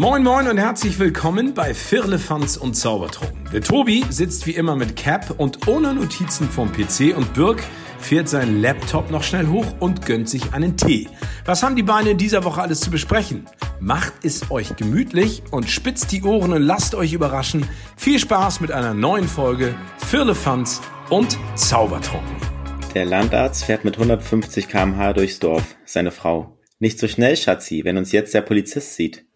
Moin Moin und herzlich willkommen bei Firlefanz und Zaubertrunken. Der Tobi sitzt wie immer mit Cap und ohne Notizen vom PC und Birk fährt seinen Laptop noch schnell hoch und gönnt sich einen Tee. Was haben die Beine in dieser Woche alles zu besprechen? Macht es euch gemütlich und spitzt die Ohren und lasst euch überraschen. Viel Spaß mit einer neuen Folge Firlefanz und Zaubertrunken. Der Landarzt fährt mit 150 km/h durchs Dorf. Seine Frau. Nicht so schnell, Schatzi, wenn uns jetzt der Polizist sieht.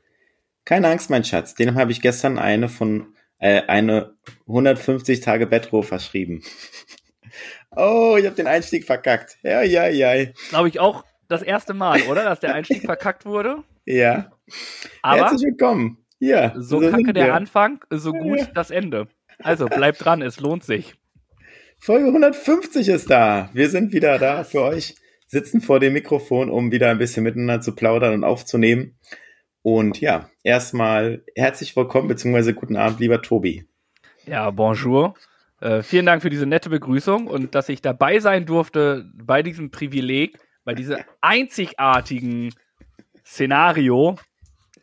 Keine Angst, mein Schatz, dem habe ich gestern eine von äh, eine 150 Tage Bettruhe verschrieben. oh, ich habe den Einstieg verkackt. Ja, ja, ja. Glaube ich auch das erste Mal, oder? Dass der Einstieg verkackt wurde. Ja. Aber Herzlich willkommen. Ja. so kacke sind der. Anfang, so gut Ja. das Ende. Also bleibt dran, es lohnt sich. Folge 150 ist da. Wir sind wieder da für euch, sitzen vor dem Mikrofon, um wieder ein bisschen miteinander zu plaudern und aufzunehmen. Und ja, erstmal herzlich willkommen bzw. guten Abend, lieber Tobi. Ja, bonjour. Äh, vielen Dank für diese nette Begrüßung und dass ich dabei sein durfte bei diesem Privileg, bei diesem einzigartigen Szenario,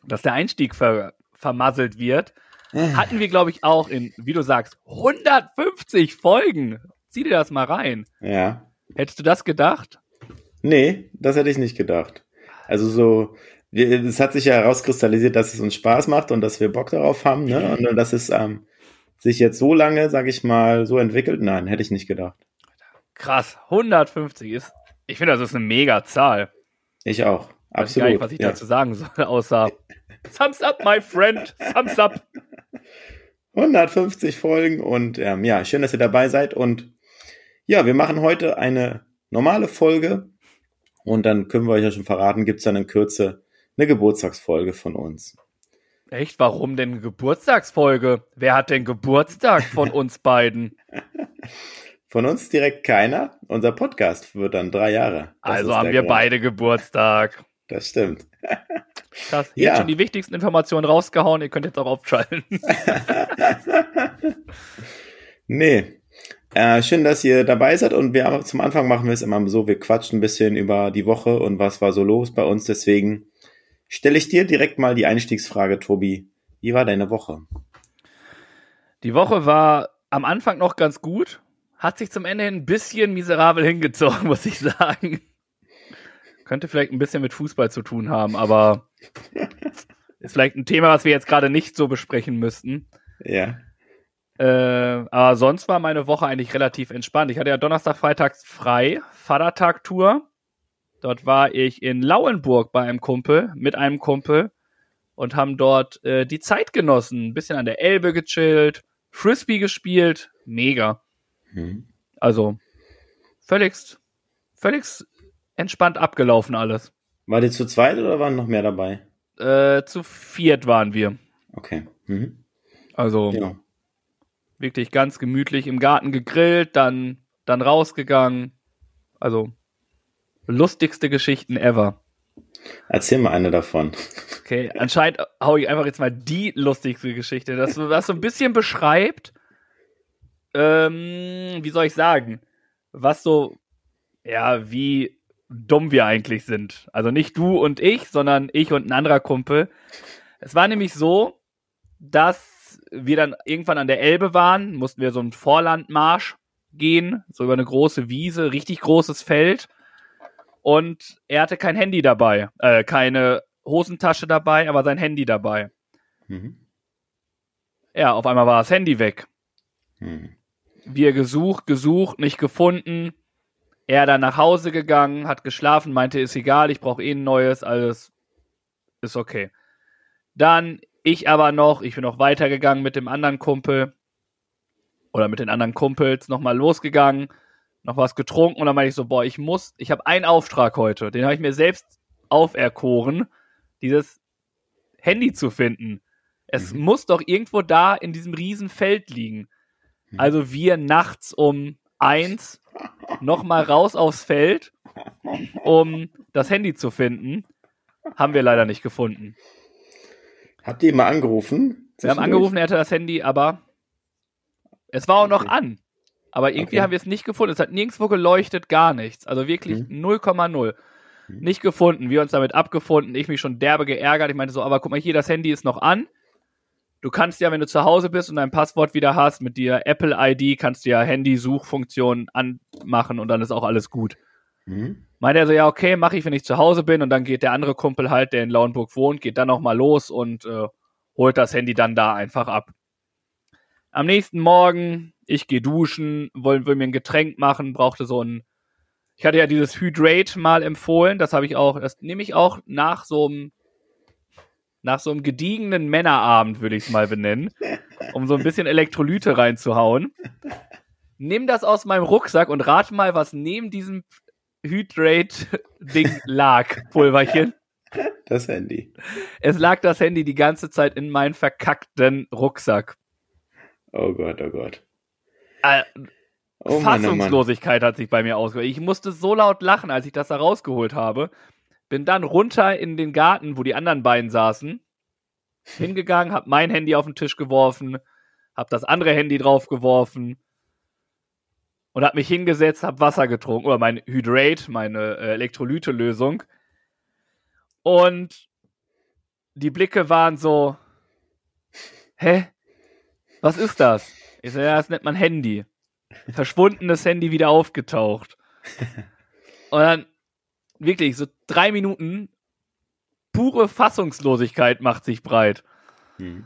dass der Einstieg ver vermasselt wird, hatten wir, glaube ich, auch in, wie du sagst, 150 Folgen. Zieh dir das mal rein. Ja. Hättest du das gedacht? Nee, das hätte ich nicht gedacht. Also so, es hat sich ja herauskristallisiert, dass es uns Spaß macht und dass wir Bock darauf haben, ne? Und dass es ähm, sich jetzt so lange, sag ich mal, so entwickelt. Nein, hätte ich nicht gedacht. Krass, 150 ist, ich finde, das ist eine mega Zahl. Ich auch. Weiß gar Absolut. nicht, was ich ja. dazu sagen soll, außer Thumbs up, my friend, thumbs up. 150 Folgen und ähm, ja, schön, dass ihr dabei seid. Und ja, wir machen heute eine normale Folge und dann können wir euch ja schon verraten, gibt's dann in Kürze eine Geburtstagsfolge von uns. Echt, warum denn Geburtstagsfolge? Wer hat denn Geburtstag von uns beiden? Von uns direkt keiner. Unser Podcast wird dann drei Jahre. Das also haben wir Grund. beide Geburtstag. Das stimmt. Krass, hier Ja. schon die wichtigsten Informationen rausgehauen, ihr könnt jetzt auch aufschalten. Nee. Äh, schön, dass ihr dabei seid und wir zum Anfang machen wir es immer so, wir quatschen ein bisschen über die Woche und was war so los bei uns. Deswegen stelle ich dir direkt mal die Einstiegsfrage, Tobi. Wie war deine Woche? Die Woche war am Anfang noch ganz gut, hat sich zum Ende hin ein bisschen miserabel hingezogen, muss ich sagen. Könnte vielleicht ein bisschen mit Fußball zu tun haben, aber ist vielleicht ein Thema, was wir jetzt gerade nicht so besprechen müssten. Ja. Äh, aber sonst war meine Woche eigentlich relativ entspannt. Ich hatte ja Donnerstag, Freitags frei, Vatertag-Tour. Dort war ich in Lauenburg bei einem Kumpel, mit einem Kumpel und haben dort äh, die Zeit genossen. Ein bisschen an der Elbe gechillt, Frisbee gespielt. Mega. Hm. Also völligst, völligst entspannt abgelaufen alles. War ihr zu zweit oder waren noch mehr dabei? Äh, zu viert waren wir. Okay. Mhm. Also Ja. wirklich ganz gemütlich im Garten gegrillt, dann, dann rausgegangen. Also lustigste Geschichten ever. Erzähl mal eine davon. Okay, anscheinend hau ich einfach jetzt mal die lustigste Geschichte, das so, das so ein bisschen beschreibt, ähm, wie soll ich sagen, was so, ja, wie dumm wir eigentlich sind. Also nicht du und ich, sondern ich und ein anderer Kumpel. Es war nämlich so, dass wir dann irgendwann an der Elbe waren, mussten wir so einen Vorlandmarsch gehen, so über eine große Wiese, richtig großes Feld. Und er hatte kein Handy dabei, äh, keine Hosentasche dabei, aber sein Handy dabei. Mhm. Ja, auf einmal war das Handy weg. Hm. Wir gesucht, gesucht, nicht gefunden. Er dann nach Hause gegangen, hat geschlafen, meinte, ist egal, ich brauche eh ein neues, alles ist okay. Dann ich aber noch, ich bin noch weitergegangen mit dem anderen Kumpel oder mit den anderen Kumpels, nochmal losgegangen, noch was getrunken und dann meinte ich so, boah, ich muss, ich habe einen Auftrag heute, den habe ich mir selbst auferkoren, dieses Handy zu finden. Es Mhm. muss doch irgendwo da in diesem riesen Feld liegen. Mhm. Also wir nachts um eins nochmal raus aufs Feld, um das Handy zu finden. Haben wir leider nicht gefunden. Habt ihr ihn mal angerufen? Wir haben angerufen, er hatte das Handy, aber es war auch noch an. Aber irgendwie Okay. haben wir es nicht gefunden. Es hat nirgendwo geleuchtet, gar nichts. Also wirklich Mhm. 0,0. Hm. Nicht gefunden. Wir uns damit abgefunden. Ich mich schon derbe geärgert. Ich meinte so, aber guck mal hier, das Handy ist noch an. Du kannst ja, wenn du zu Hause bist und dein Passwort wieder hast, mit dir Apple ID, kannst du ja Handy-Suchfunktion anmachen und dann ist auch alles gut. Mhm. Meint er so, ja, okay, mache ich, wenn ich zu Hause bin und dann geht der andere Kumpel halt, der in Lauenburg wohnt, geht dann nochmal los und äh, holt das Handy dann da einfach ab. Am nächsten Morgen, ich gehe duschen, wollen will mir ein Getränk machen, brauchte so ein ich hatte ja dieses Hydrate mal empfohlen, das habe ich auch, das nehme ich auch nach so einem nach so einem gediegenen Männerabend, würde ich es mal benennen, um so ein bisschen Elektrolyte reinzuhauen. Nimm das aus meinem Rucksack und rate mal, was neben diesem Hydrate-Ding lag, Pulverchen. Das Handy. Es lag das Handy die ganze Zeit in meinem verkackten Rucksack. Oh Gott, oh Gott. Äh, Oh Fassungslosigkeit hat sich bei mir ausgewirkt. Ich musste so laut lachen, als ich das da rausgeholt habe. Bin dann runter in den Garten, wo die anderen beiden saßen, hingegangen, hab mein Handy auf den Tisch geworfen, hab das andere Handy drauf geworfen und hab mich hingesetzt, hab Wasser getrunken oder mein Hydrate, meine äh, Elektrolyte-Lösung. Und die Blicke waren so, hä? Was ist das? Ich so, ja, das nennt man Handy verschwundenes Handy wieder aufgetaucht. Und dann wirklich so drei Minuten pure Fassungslosigkeit macht sich breit. Hm.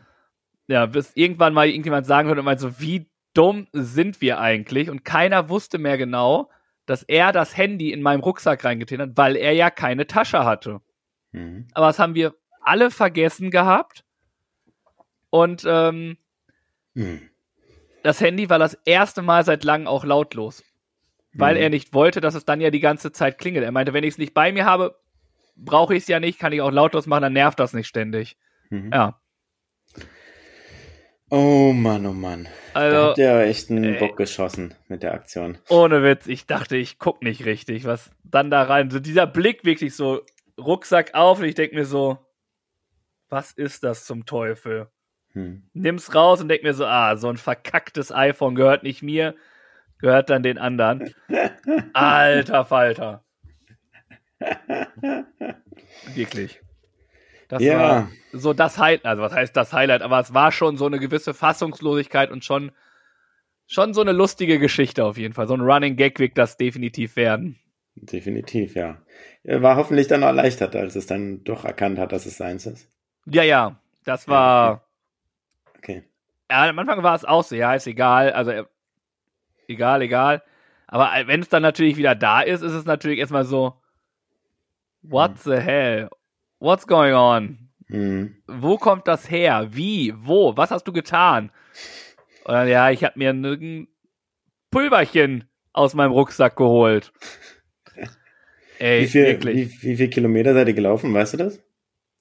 Ja, bis irgendwann mal irgendjemand sagen würde und meint so, wie dumm sind wir eigentlich? Und keiner wusste mehr genau, dass er das Handy in meinem Rucksack reingetan hat, weil er ja keine Tasche hatte. Mhm. Aber das haben wir alle vergessen gehabt. Und ähm, mhm das Handy war das erste Mal seit langem auch lautlos. Weil mhm. er nicht wollte, dass es dann ja die ganze Zeit klingelt. Er meinte, wenn ich es nicht bei mir habe, brauche ich es ja nicht, kann ich auch lautlos machen, dann nervt das nicht ständig. Mhm. Ja. Oh Mann, oh Mann. Also, da habt ihr echt einen Bock geschossen mit der Aktion. Ohne Witz, ich dachte, ich guck nicht richtig, was dann da rein. So dieser Blick wirklich so, Rucksack auf und ich denke mir so, was ist das zum Teufel? Hm. Nimm's raus und denk mir so, ah, so ein verkacktes iPhone gehört nicht mir, gehört dann den anderen. Alter Falter. Wirklich. Das ja. war so das Highlight, also was heißt das Highlight, aber es war schon so eine gewisse Fassungslosigkeit und schon, schon so eine lustige Geschichte auf jeden Fall. So ein Running Gag wird das definitiv werden. Definitiv, ja. War hoffentlich dann erleichtert, als es dann doch erkannt hat, dass es seins ist. Ja, ja. Das war, Okay. Ja, am Anfang war es auch so, ja, ist egal, also äh, egal, egal. Aber äh, wenn es dann natürlich wieder da ist, ist es natürlich erstmal so, what hm. the hell? What's going on? Hm. Wo kommt das her? Wie? Wo? Was hast du getan? Und dann, ja, ich habe mir ein Pulverchen aus meinem Rucksack geholt. Ey, wie, viel, wirklich. Wie, wie viele Kilometer seid ihr gelaufen, weißt du das?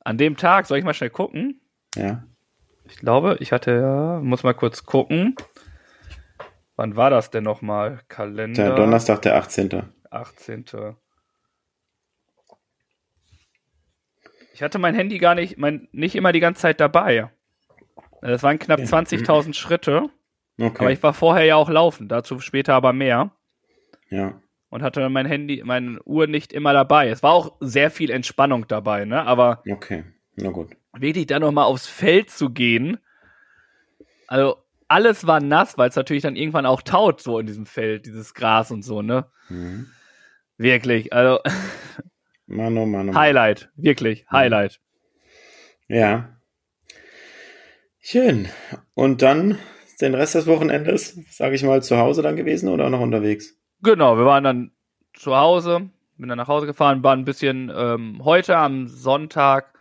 An dem Tag, soll ich mal schnell gucken? Ja. Ich glaube, ich hatte ja, muss mal kurz gucken. Wann war das denn nochmal? Kalender. Der Donnerstag, der 18. 18. Ich hatte mein Handy gar nicht, mein, nicht immer die ganze Zeit dabei. Das waren knapp 20.000 Schritte. Okay. Aber ich war vorher ja auch laufen, dazu später aber mehr. Ja. Und hatte mein Handy, meine Uhr nicht immer dabei. Es war auch sehr viel Entspannung dabei, ne? Aber. Okay, na gut wirklich dann nochmal aufs Feld zu gehen. Also alles war nass, weil es natürlich dann irgendwann auch taut, so in diesem Feld, dieses Gras und so, ne? Mhm. Wirklich, also. Mann, oh Mann, oh Mann. Highlight, wirklich, mhm. Highlight. Ja. Schön. Und dann den Rest des Wochenendes, sage ich mal, zu Hause dann gewesen oder noch unterwegs? Genau, wir waren dann zu Hause, bin dann nach Hause gefahren, waren ein bisschen ähm, heute am Sonntag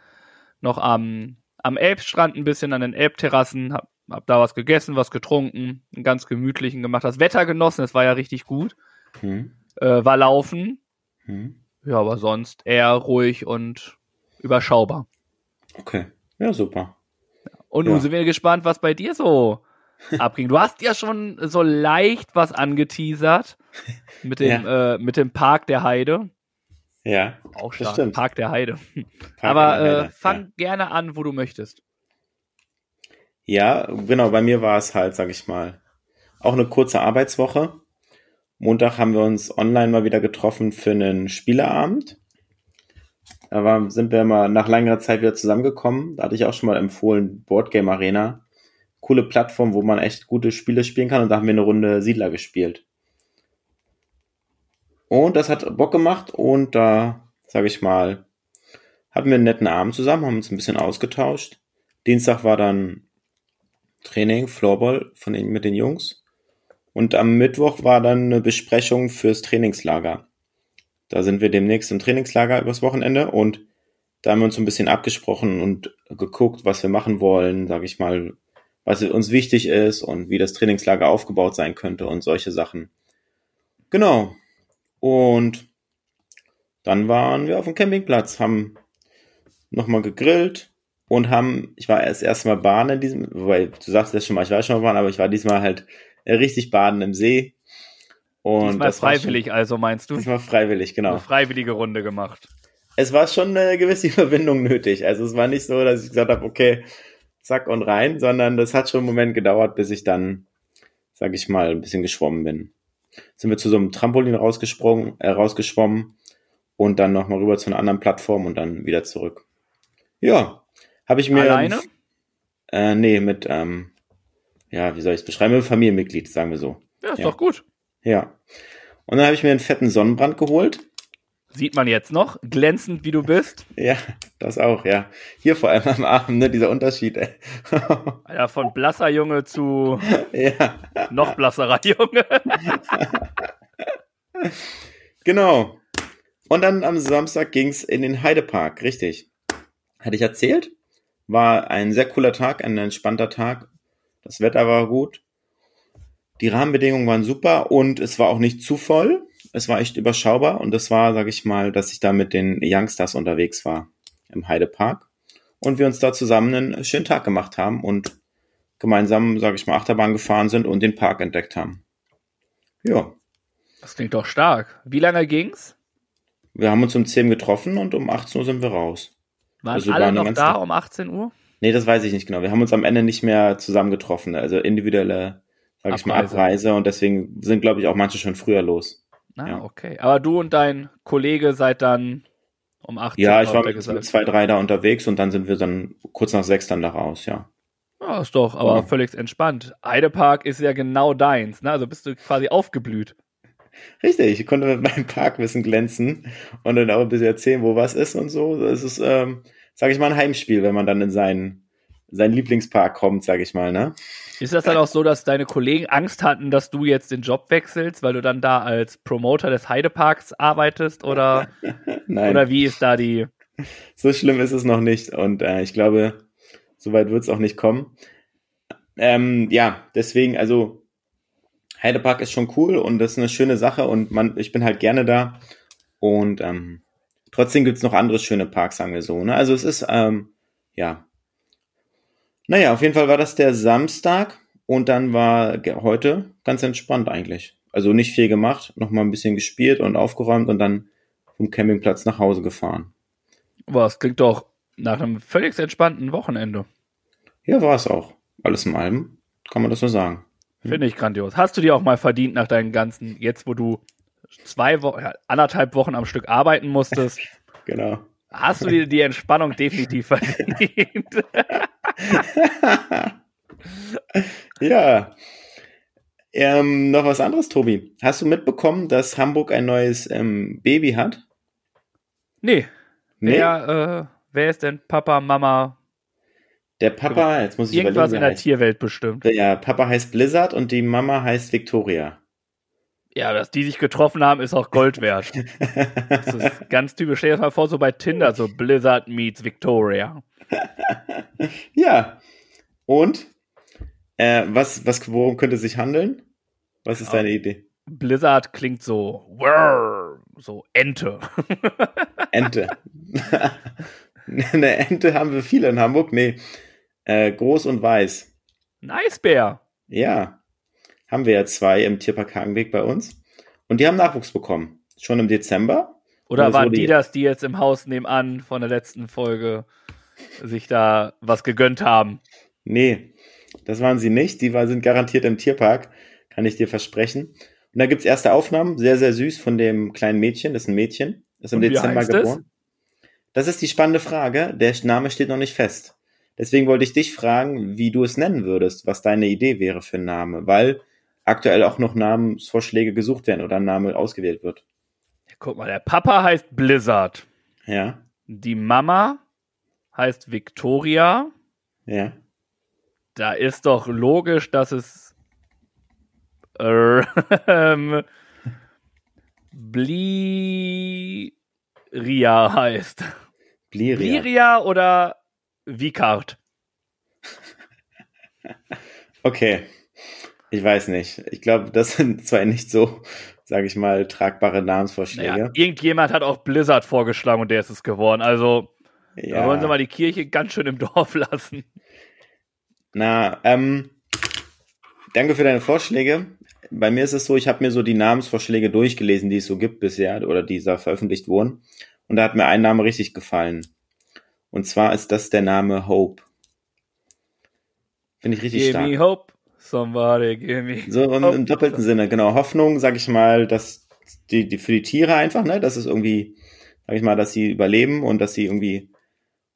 noch am, am Elbstrand ein bisschen an den Elbterrassen, hab, hab da was gegessen, was getrunken, einen ganz gemütlichen gemacht. Das Wetter genossen, es war ja richtig gut. Hm. Äh, war laufen. Hm. Ja, aber sonst eher ruhig und überschaubar. Okay, ja, super. Und nun ja. sind wir gespannt, was bei dir so abging. Du hast ja schon so leicht was angeteasert mit dem, ja. äh, mit dem Park der Heide. Ja, auch stark. Stimmt. Park der Heide. Park Aber der Heide, äh, fang ja. gerne an, wo du möchtest. Ja, genau, bei mir war es halt, sag ich mal, auch eine kurze Arbeitswoche. Montag haben wir uns online mal wieder getroffen für einen Spieleabend. Da war, sind wir mal nach längerer Zeit wieder zusammengekommen. Da hatte ich auch schon mal empfohlen, Boardgame Arena. Coole Plattform, wo man echt gute Spiele spielen kann. Und da haben wir eine Runde Siedler gespielt. Und das hat Bock gemacht. Und da, sage ich mal, hatten wir einen netten Abend zusammen, haben uns ein bisschen ausgetauscht. Dienstag war dann Training, Floorball von den, mit den Jungs. Und am Mittwoch war dann eine Besprechung fürs Trainingslager. Da sind wir demnächst im Trainingslager übers Wochenende und da haben wir uns ein bisschen abgesprochen und geguckt, was wir machen wollen, sage ich mal, was uns wichtig ist und wie das Trainingslager aufgebaut sein könnte und solche Sachen. Genau. Und dann waren wir auf dem Campingplatz, haben nochmal gegrillt und haben, ich war erst erstmal baden in diesem, weil du sagst das schon mal, ich war schon mal baden, aber ich war diesmal halt äh, richtig baden im See. Und diesmal das freiwillig, schon, also meinst du? Diesmal freiwillig, genau. Eine freiwillige Runde gemacht. Es war schon eine gewisse Überwindung nötig. Also es war nicht so, dass ich gesagt habe, okay, zack und rein, sondern das hat schon einen Moment gedauert, bis ich dann, sag ich mal, ein bisschen geschwommen bin. Sind wir zu so einem Trampolin rausgesprungen, äh, rausgeschwommen und dann nochmal rüber zu einer anderen Plattform und dann wieder zurück. Ja, habe ich mir. Alleine? Äh, nee, mit, ähm, ja, wie soll ich es beschreiben? Mit Familienmitglied, sagen wir so. Ja, ist ja. doch gut. Ja. Und dann habe ich mir einen fetten Sonnenbrand geholt. Sieht man jetzt noch, glänzend wie du bist. Ja, das auch, ja. Hier vor allem am Arm, ne, dieser Unterschied. Ey. Ja, von blasser Junge zu ja. noch blasserer Junge. genau. Und dann am Samstag ging's in den Heidepark, richtig. Hatte ich erzählt? War ein sehr cooler Tag, ein entspannter Tag. Das Wetter war gut. Die Rahmenbedingungen waren super und es war auch nicht zu voll. Es war echt überschaubar und es war, sag ich mal, dass ich da mit den Youngsters unterwegs war im Heidepark und wir uns da zusammen einen schönen Tag gemacht haben und gemeinsam, sag ich mal, Achterbahn gefahren sind und den Park entdeckt haben. Ja. Das klingt doch stark. Wie lange ging's? Wir haben uns um 10 getroffen und um 18 Uhr sind wir raus. Waren also alle noch da um 18 Uhr? Nee, das weiß ich nicht genau. Wir haben uns am Ende nicht mehr zusammen getroffen. Also individuelle sag ich mal, Abreise und deswegen sind, glaube ich, auch manche schon früher los. Ah, ja. okay. Aber du und dein Kollege seid dann um 18 Uhr. Ja, ich war mit, mit, zwei, drei da unterwegs und dann sind wir dann kurz nach sechs dann da raus, ja. Ja, ist doch, aber oh. völlig entspannt. Heidepark ist ja genau deins, ne? Also bist du quasi aufgeblüht. Richtig, ich konnte mit meinem Parkwissen glänzen und dann auch ein bisschen erzählen, wo was ist und so. Das ist, ähm, sag ich mal, ein Heimspiel, wenn man dann in seinen, seinen Lieblingspark kommt, sag ich mal, ne? Ist das dann auch so, dass deine Kollegen Angst hatten, dass du jetzt den Job wechselst, weil du dann da als Promoter des Heideparks arbeitest? Oder, Nein. oder wie ist da die. So schlimm ist es noch nicht und äh, ich glaube, so weit wird es auch nicht kommen. Ähm, ja, deswegen, also Heidepark ist schon cool und das ist eine schöne Sache und man, ich bin halt gerne da. Und ähm, trotzdem gibt's noch andere schöne Parks, sagen wir so. Ne? Also es ist, ähm, ja, naja, auf jeden Fall war das der Samstag und dann war heute ganz entspannt eigentlich. Also nicht viel gemacht, nochmal ein bisschen gespielt und aufgeräumt und dann vom Campingplatz nach Hause gefahren. Was klingt doch nach einem völlig entspannten Wochenende. Ja, war es auch. Alles in allem kann man das so sagen. Hm? Finde ich grandios. Hast du dir auch mal verdient nach deinen ganzen, jetzt wo du zwei Wochen, ja, anderthalb Wochen am Stück arbeiten musstest? genau. Hast du dir die Entspannung definitiv verdient? ja. Ähm, noch was anderes, Tobi. Hast du mitbekommen, dass Hamburg ein neues ähm, Baby hat? Nee. nee? Wer, äh, wer ist denn Papa, Mama? Der Papa, jetzt muss ich Irgendwas überlegen, in der. Tierwelt bestimmt. Ja, Papa heißt Blizzard und die Mama heißt Victoria. Ja, dass die sich getroffen haben, ist auch Gold wert. das ist ganz typisch. Stell dir das mal vor, so bei Tinder, so Blizzard meets Victoria. ja. Und? Äh, was, was, worum könnte es sich handeln? Was ist ja. deine Idee? Blizzard klingt so, so Ente. Ente. Eine Ente haben wir viele in Hamburg. Nee, äh, groß und weiß. Ein Eisbär. Ja haben wir ja zwei im Tierpark Hagenweg bei uns. Und die haben Nachwuchs bekommen. Schon im Dezember. Oder waren die das, die jetzt im Haus nebenan von der letzten Folge sich da was gegönnt haben? Nee, das waren sie nicht. Die war, sind garantiert im Tierpark, kann ich dir versprechen. Und da gibt's erste Aufnahmen, sehr, sehr süß von dem kleinen Mädchen. Das ist ein Mädchen, ist im Dezember geboren. Das ist die spannende Frage. Der Name steht noch nicht fest. Deswegen wollte ich dich fragen, wie du es nennen würdest, was deine Idee wäre für einen Name, weil aktuell auch noch Namensvorschläge gesucht werden oder ein Name ausgewählt wird. Guck mal, der Papa heißt Blizzard. Ja, Die Mama heißt Victoria. ja. Da ist doch logisch, dass es äh, Bliria heißt. Bliria. Bliria oder Vicard? Okay. Ich weiß nicht. Ich glaube, das sind zwei nicht so, sage ich mal, tragbare Namensvorschläge. Naja, irgendjemand hat auch Blizzard vorgeschlagen und der ist es geworden. Also, da wollen sie Ja. mal die Kirche ganz schön im Dorf lassen. Na, ähm, danke für deine Vorschläge. Bei mir ist es so, ich habe mir so die Namensvorschläge durchgelesen, die es so gibt bisher oder die da veröffentlicht wurden. Und da hat mir ein Name richtig gefallen. Und zwar ist das der Name Hope. Finde ich richtig Give stark. me hope, somebody give me So im, im doppelten Sinne, genau. Hoffnung, sag ich mal, dass die, die für die Tiere einfach, ne, dass es irgendwie, sag ich mal, dass sie überleben und dass sie irgendwie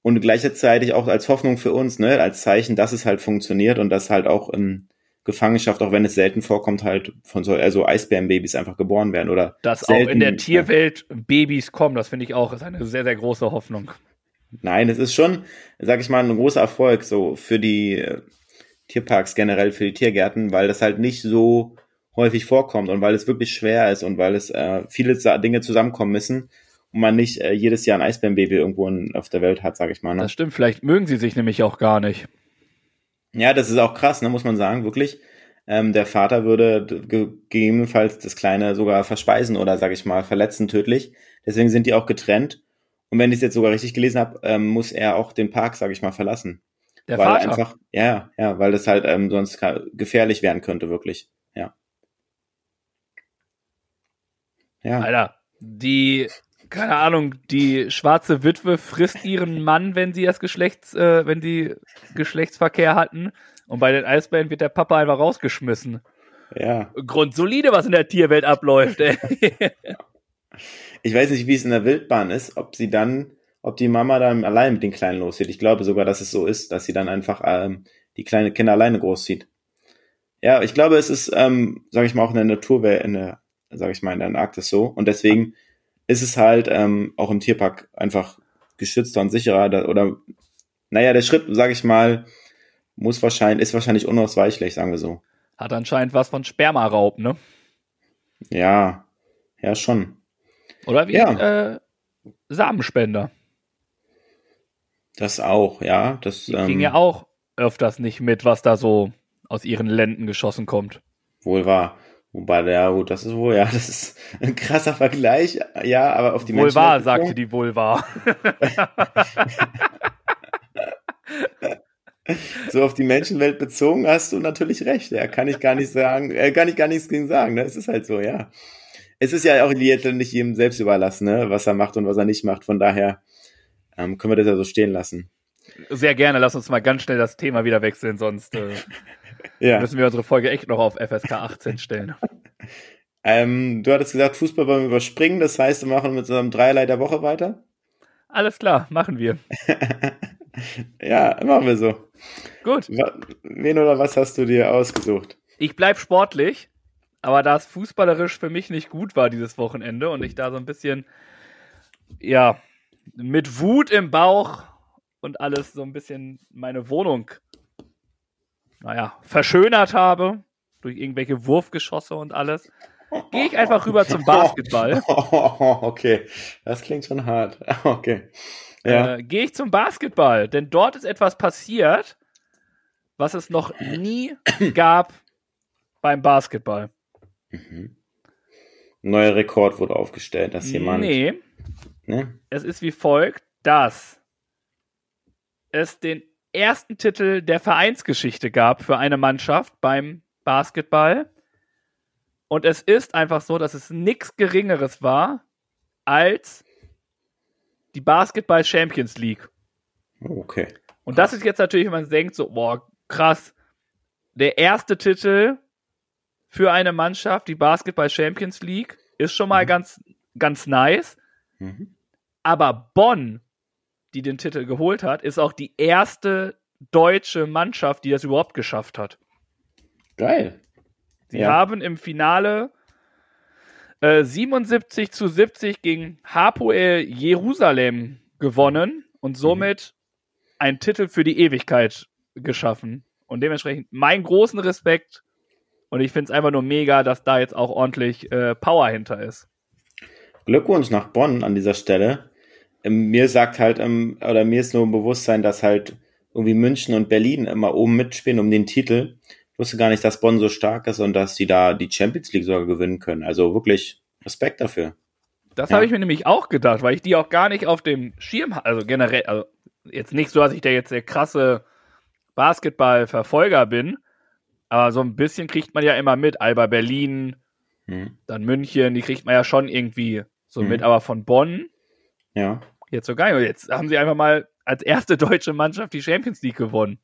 und gleichzeitig auch als Hoffnung für uns, ne, als Zeichen, dass es halt funktioniert und dass halt auch in Gefangenschaft, auch wenn es selten vorkommt, halt von so also Eisbärenbabys einfach geboren werden oder Dass auch in selten- der Tierwelt Babys kommen, das finde ich auch, ist eine sehr, sehr große Hoffnung. Nein, es ist schon, sag ich mal, ein großer Erfolg so für die Tierparks generell, für die Tiergärten, weil das halt nicht so häufig vorkommt und weil es wirklich schwer ist und weil es äh, viele Dinge zusammenkommen müssen und man nicht äh, jedes Jahr ein Eisbärenbaby irgendwo in, auf der Welt hat, sag ich mal. Ne? Das stimmt, vielleicht mögen sie sich nämlich auch gar nicht. Ja, das ist auch krass, ne, muss man sagen, wirklich. Ähm, der Vater würde ge gegebenenfalls das Kleine sogar verspeisen oder, sag ich mal, verletzen tödlich. Deswegen sind die auch getrennt. Und wenn ich es jetzt sogar richtig gelesen habe, ähm, muss er auch den Park, sag ich mal, verlassen. Der weil Vater. einfach, ja, ja, weil das halt ähm, sonst gefährlich werden könnte, wirklich. Ja. Ja, Alter, die, keine Ahnung, die schwarze Witwe frisst ihren Mann, wenn sie das Geschlechts, äh, wenn die Geschlechtsverkehr hatten. Und bei den Eisbären wird der Papa einfach rausgeschmissen. ja. Grundsolide, was in der Tierwelt abläuft, ey. Ich weiß nicht, wie es in der Wildbahn ist, ob sie dann, ob die Mama dann allein mit den Kleinen loszieht. Ich glaube sogar, dass es so ist, dass sie dann einfach ähm, die kleine Kinder alleine großzieht. Ja, ich glaube, es ist, ähm, sage ich mal, auch in der Naturwelt, in der, sage ich mal, in der Antarktis so. Und deswegen ist es halt ähm, auch im Tierpark einfach geschützter und sicherer. Da, oder, naja, der Schritt, sage ich mal, muss wahrscheinlich, ist wahrscheinlich unausweichlich, sagen wir so. Hat anscheinend was von Spermaraub, ne? Ja, ja, schon. Oder wie Ja. äh, Samenspender. Das auch, ja. Das Die ähm, kriegen ja auch öfters nicht mit, was da so aus ihren Lenden geschossen kommt. Wohl wahr. Wobei, ja, gut, das ist wohl, ja, das ist ein krasser Vergleich, ja, aber auf die Wohl Menschen. wahr, sagte die wohl wahr. So auf die Menschenwelt bezogen hast du natürlich recht, ja, kann ich gar nicht sagen, äh, kann ich gar nichts gegen sagen, ne, es ist halt so, ja. Es ist ja auch nicht jedem selbst überlassen, ne, was er macht und was er nicht macht, von daher ähm, können wir das ja so stehen lassen. Sehr gerne, lass uns mal ganz schnell das Thema wieder wechseln, sonst äh, Ja, müssen wir unsere Folge echt noch auf FSK 18 stellen. ähm, du hattest gesagt, Fußball wollen wir überspringen, das heißt, wir machen mit einem Dreierlei der Woche weiter? Alles klar, machen wir. Ja, machen wir so. Gut. Wen oder was hast du dir ausgesucht? Ich bleib sportlich, aber da es fußballerisch für mich nicht gut war dieses Wochenende und ich da so ein bisschen, ja, mit Wut im Bauch und alles so ein bisschen meine Wohnung, naja, verschönert habe, durch irgendwelche Wurfgeschosse und alles, gehe ich einfach rüber zum Basketball. okay, das klingt schon hart. Okay. Ja. Äh, gehe ich zum Basketball, denn dort ist etwas passiert, was es noch nie gab beim Basketball. Mhm. Neuer Rekord wurde aufgestellt, dass jemand. Nee, Ne? es ist wie folgt, dass es den ersten Titel der Vereinsgeschichte gab für eine Mannschaft beim Basketball. Und es ist einfach so, dass es nichts Geringeres war als die Basketball Champions League. Oh, Okay. Und das ist jetzt natürlich, wenn man denkt, so, boah, krass, der erste Titel für eine Mannschaft, die Basketball Champions League, ist schon mal Mhm. ganz, ganz nice. Mhm. Aber Bonn die den Titel geholt hat, ist auch die erste deutsche Mannschaft, die das überhaupt geschafft hat. Geil. Sie Ja. haben im Finale äh, 77 zu 70 gegen Hapoel Jerusalem gewonnen und somit einen Titel für die Ewigkeit geschaffen. Und dementsprechend meinen großen Respekt. Und ich finde es einfach nur mega, dass da jetzt auch ordentlich äh, Power hinter ist. Glückwunsch nach Bonn an dieser Stelle. Ähm, Mir sagt halt, ähm, oder mir ist nur im Bewusstsein, dass halt irgendwie München und Berlin immer oben mitspielen um den Titel. Ich wusste gar nicht, dass Bonn so stark ist und dass die da die Champions League sogar gewinnen können. Also wirklich Respekt dafür. Das Ja. habe ich mir nämlich auch gedacht, weil ich die auch gar nicht auf dem Schirm hatte. Also generell, also jetzt nicht so, dass ich da jetzt der krasse Basketballverfolger bin, aber so ein bisschen kriegt man ja immer mit. Alba Berlin, Hm. dann München, die kriegt man ja schon irgendwie so Mhm. mit, aber von Bonn Ja. jetzt so geil. Und jetzt haben sie einfach mal als erste deutsche Mannschaft die Champions League gewonnen.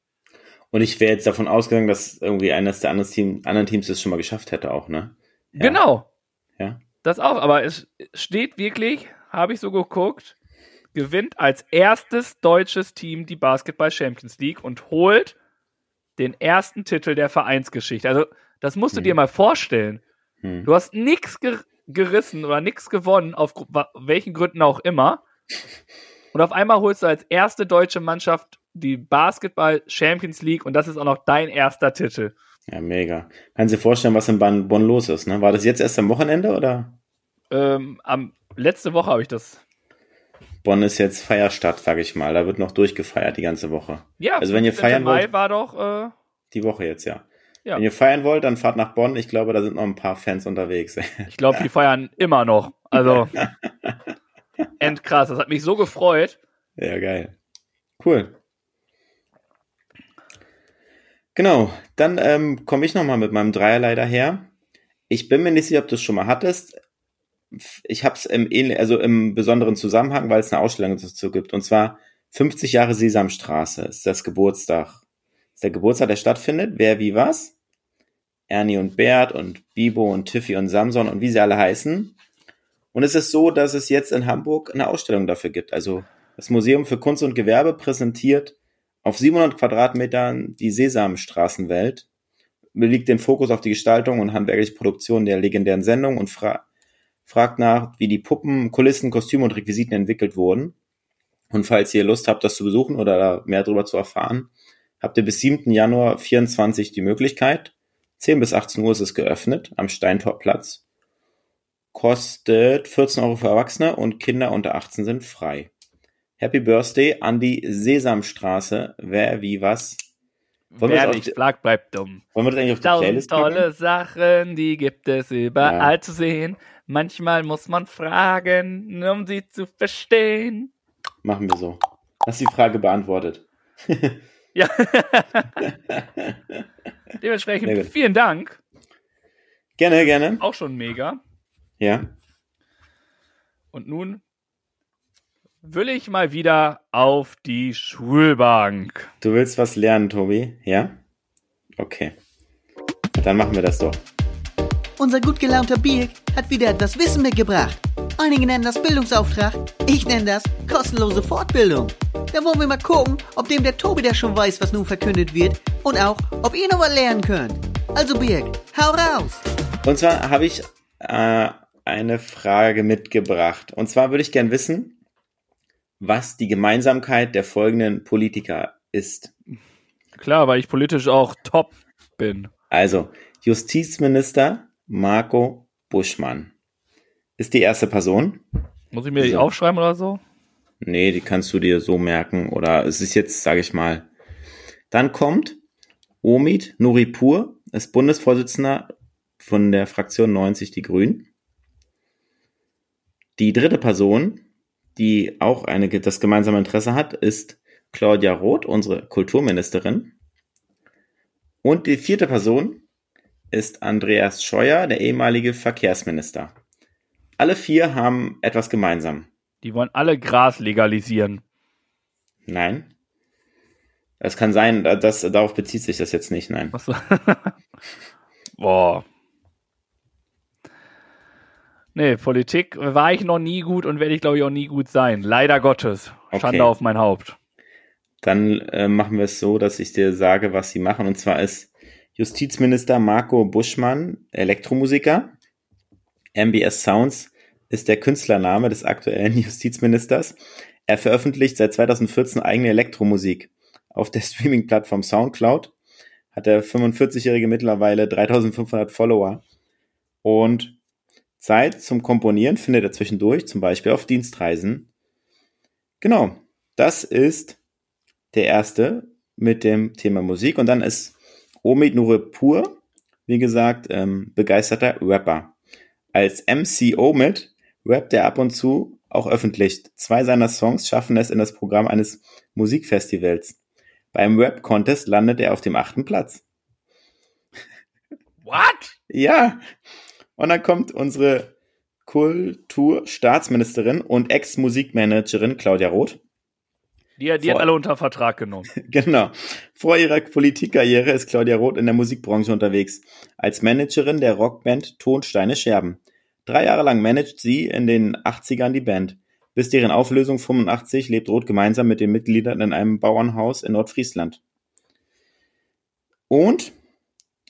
Und ich wäre jetzt davon ausgegangen, dass irgendwie eines der anderen, Team, anderen Teams das schon mal geschafft hätte auch, ne? Ja. Genau. Ja. Das auch, aber es steht wirklich, habe ich so geguckt, gewinnt als erstes deutsches Team die Basketball Champions League und holt den ersten Titel der Vereinsgeschichte. Also, das musst du Mhm. dir mal vorstellen. Hm. Du hast nichts gerissen oder nichts gewonnen, auf welchen Gründen auch immer. Und auf einmal holst du als erste deutsche Mannschaft die Basketball Champions League und das ist auch noch dein erster Titel. Ja, mega. Kannst dir vorstellen, was in Bonn los ist, ne? War das jetzt erst am Wochenende oder? Ähm, am, letzte Woche habe ich das. Bonn ist jetzt Feierstadt, sag ich mal. Da wird noch durchgefeiert die ganze Woche. Ja, Also wenn ihr 15. feiern Mai wollt- war doch. Äh, Die Woche jetzt, ja. Ja. Wenn ihr feiern wollt, dann fahrt nach Bonn. Ich glaube, da sind noch ein paar Fans unterwegs. Ich glaube, die feiern immer noch. Also endkrass. Das hat mich so gefreut. ja, geil. Cool. Genau, dann ähm, komme ich nochmal mit meinem Dreierlei daher. Ich bin mir nicht sicher, ob du es schon mal hattest. Ich habe es im, also im besonderen Zusammenhang, weil es eine Ausstellung dazu gibt. Und zwar 50 Jahre Sesamstraße ist das Geburtstag. Der Geburtstag, der stattfindet. Wer, wie, was? Ernie und Bert und Bibo und Tiffy und Samson und wie sie alle heißen. Und es ist so, dass es jetzt in Hamburg eine Ausstellung dafür gibt. Also das Museum für Kunst und Gewerbe präsentiert auf 700 Quadratmetern die Sesamstraßenwelt, legt den Fokus auf die Gestaltung und handwerkliche Produktion der legendären Sendung und fra fragt nach, wie die Puppen, Kulissen, Kostüme und Requisiten entwickelt wurden. Und falls ihr Lust habt, das zu besuchen oder da mehr darüber zu erfahren, habt ihr bis 7. Januar 24 die Möglichkeit. 10 bis 18 Uhr ist es geöffnet am Steintorplatz. Kostet 14 Euro für Erwachsene und Kinder unter 18 sind frei. Happy Birthday an die Sesamstraße. Wer, wie, was? Wollen wir Wer nicht fragt, bleibt dumm. Wollen wir das eigentlich auf die Tausend Playlist tolle packen? Sachen, die gibt es überall Ja. zu sehen. Manchmal muss man fragen, um sie zu verstehen. Machen wir so. Hast die Frage beantwortet. Ja. Dementsprechend vielen Dank. Gerne, gerne. Auch schon mega. Ja. Und nun will ich mal wieder auf die Schulbank. Du willst was lernen, Tobi? Ja? Okay. Dann machen wir das doch. Unser gut gelaunter Birk hat wieder etwas Wissen mitgebracht. Einige nennen das Bildungsauftrag, ich nenne das kostenlose Fortbildung. Da wollen wir mal gucken, ob dem der Tobi der schon weiß, was nun verkündet wird und auch, ob ihr noch was lernen könnt. Also Birk, hau raus! Und zwar habe ich äh, eine Frage mitgebracht. Und zwar würde ich gern wissen, was die Gemeinsamkeit der folgenden Politiker ist. Klar, weil ich politisch auch top bin. Also, Justizminister Marco Buschmann ist die erste Person. Muss ich mir die So. aufschreiben oder so? Nee, die kannst du dir so merken. Oder es ist jetzt, sage ich mal. Dann kommt Omid Nuripur, ist Bundesvorsitzender von der Fraktion 90 Die Grünen. Die dritte Person, die auch eine, das gemeinsame Interesse hat, ist Claudia Roth, unsere Kulturministerin. Und die vierte Person ist Andreas Scheuer, der ehemalige Verkehrsminister. Alle vier haben etwas gemeinsam. Die wollen alle Gras legalisieren. Nein. Es kann sein, dass darauf bezieht sich das jetzt nicht, nein. Was so? Boah. Nee, Politik war ich noch nie gut und werde ich, glaube ich, auch nie gut sein. Leider Gottes. Schande auf mein Haupt. Dann äh, machen wir es so, dass ich dir sage, was sie machen. Und zwar ist Justizminister Marco Buschmann Elektromusiker. MBS Sounds ist der Künstlername des aktuellen Justizministers. Er veröffentlicht seit 2014 eigene Elektromusik. Auf der Streaming-Plattform Soundcloud hat der 45-Jährige mittlerweile 3500 Follower. Und Zeit zum Komponieren findet er zwischendurch, zum Beispiel auf Dienstreisen. Genau, das ist der erste mit dem Thema Musik. Und dann ist Omid Nurepur, wie gesagt, ähm, begeisterter Rapper. Als MC Omid rappt er ab und zu auch öffentlich. Zwei seiner Songs schaffen es in das Programm eines Musikfestivals. Beim Rap-Contest landet er auf dem achten Platz. What? Ja. Und dann kommt unsere Kulturstaatsministerin und Ex-Musikmanagerin Claudia Roth. Die, die hat alle unter Vertrag genommen. genau. Vor ihrer Politikkarriere ist Claudia Roth in der Musikbranche unterwegs. Als Managerin der Rockband Tonsteine Scherben. Drei Jahre lang managt sie in den 80ern die Band. Bis deren Auflösung 85 lebt Roth gemeinsam mit den Mitgliedern in einem Bauernhaus in Nordfriesland. Und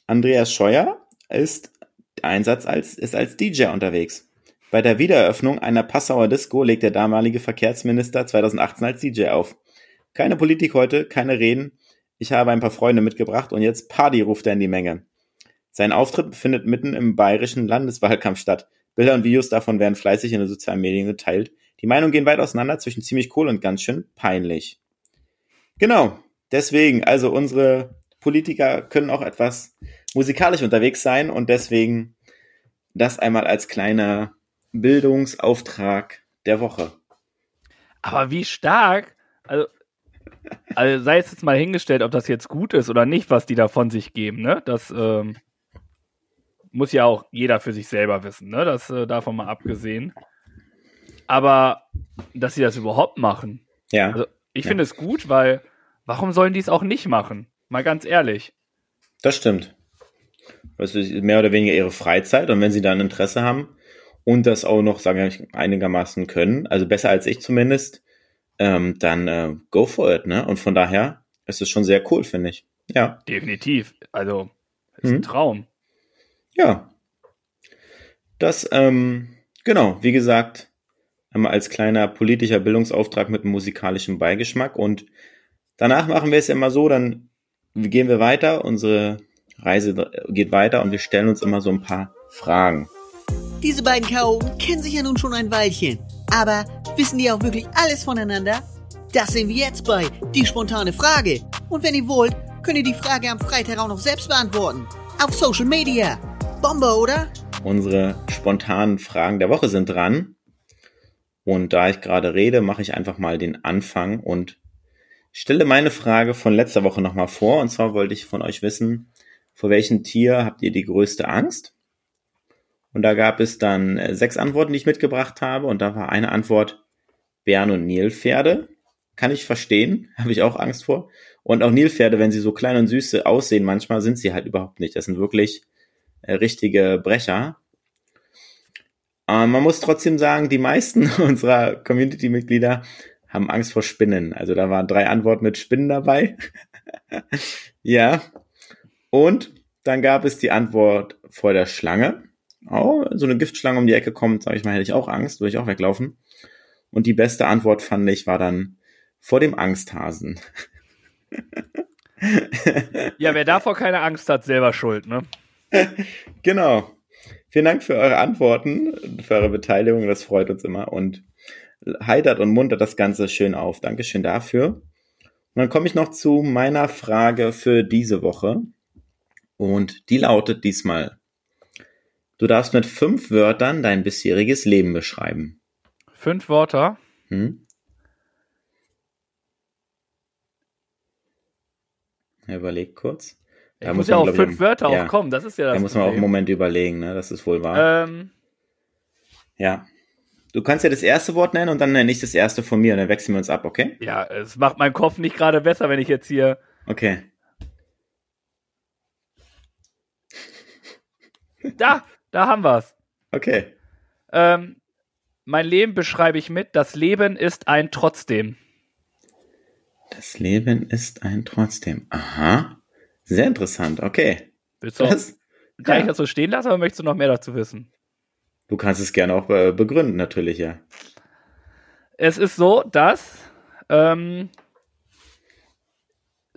Andreas Scheuer ist Einsatz als, ist als DJ unterwegs. Bei der Wiedereröffnung einer Passauer Disco legt der damalige Verkehrsminister 2018 als DJ auf. Keine Politik heute, keine Reden. Ich habe ein paar Freunde mitgebracht und jetzt Party ruft er in die Menge. Sein Auftritt findet mitten im bayerischen Landeswahlkampf statt. Bilder und Videos davon werden fleißig in den sozialen Medien geteilt. Die Meinungen gehen weit auseinander zwischen ziemlich cool und ganz schön peinlich. Genau. Deswegen, also unsere Politiker können auch etwas musikalisch unterwegs sein und deswegen das einmal als kleiner Bildungsauftrag der Woche. Aber wie stark, also, also sei es jetzt mal hingestellt, ob das jetzt gut ist oder nicht, was die da von sich geben, ne? Das ähm, muss ja auch jeder für sich selber wissen, ne? Das äh, davon mal abgesehen. Aber dass sie das überhaupt machen. Ja. Also, ich ja. finde es gut, weil warum sollen die es auch nicht machen? Mal ganz ehrlich. Das stimmt. Das ist mehr oder weniger ihre Freizeit und wenn sie da ein Interesse haben und das auch noch, sagen wir einigermaßen können, also besser als ich zumindest, ähm, dann äh, go for it, ne? Und von daher ist es schon sehr cool, finde ich. Ja. Definitiv. Also, ist hm. ein Traum. Ja. Das, ähm, genau, wie gesagt, einmal als kleiner politischer Bildungsauftrag mit musikalischem Beigeschmack. Und danach machen wir es immer so, dann gehen wir weiter, unsere Reise geht weiter und wir stellen uns immer so ein paar Fragen. Diese beiden Chaoten kennen sich ja nun schon ein Weilchen. Aber wissen die auch wirklich alles voneinander? Das sehen wir jetzt bei Die spontane Frage. Und wenn ihr wollt, könnt ihr die Frage am Freitag auch noch selbst beantworten. Auf Social Media. Bombe, oder? Unsere spontanen Fragen der Woche sind dran. Und da ich gerade rede, mache ich einfach mal den Anfang und stelle meine Frage von letzter Woche nochmal vor. Und zwar wollte ich von euch wissen, vor welchem Tier habt ihr die größte Angst? Und da gab es dann äh, sechs Antworten, die ich mitgebracht habe. Und da war eine Antwort Bären und Nilpferde. Kann ich verstehen, habe ich auch Angst vor. Und auch Nilpferde, wenn sie so klein und süß aussehen, manchmal sind sie halt überhaupt nicht. Das sind wirklich richtige Brecher. Aber man muss trotzdem sagen, die meisten unserer Community-Mitglieder haben Angst vor Spinnen. Also da waren drei Antworten mit Spinnen dabei. ja. Und dann gab es die Antwort vor der Schlange. Oh, so eine Giftschlange um die Ecke kommt, sage ich mal, hätte ich auch Angst, würde ich auch weglaufen. Und die beste Antwort fand ich war dann vor dem Angsthasen. ja, wer davor keine Angst hat, selber schuld, ne? genau. Vielen Dank für eure Antworten, für eure Beteiligung. Das freut uns immer und heitert und muntert das Ganze schön auf. Dankeschön dafür. Und dann komme ich noch zu meiner Frage für diese Woche. Und die lautet diesmal. Du darfst mit fünf Wörtern dein bisheriges Leben beschreiben. Fünf Wörter? Hm? Überleg kurz. Da ich muss ja auch fünf Wörter ja, auch kommen, das ist ja das. Da muss man auch einen Moment überlegen, ne? Das ist wohl wahr. Ähm, ja. Du kannst ja das erste Wort nennen und dann nenne ich das erste von mir und dann wechseln wir uns ab, okay? Ja, es macht meinen Kopf nicht gerade besser, wenn ich jetzt hier. Okay. Da, da haben wir's. Okay. Ähm, mein Leben beschreibe ich mit, das Leben ist ein Trotzdem. Das Leben ist ein trotzdem. Aha. Sehr interessant. Okay. Willst du Das, kann ich das so stehen lassen, oder möchtest du noch mehr dazu wissen? du kannst es gerne auch begründen, natürlich, ja. Es ist so, dass ähm,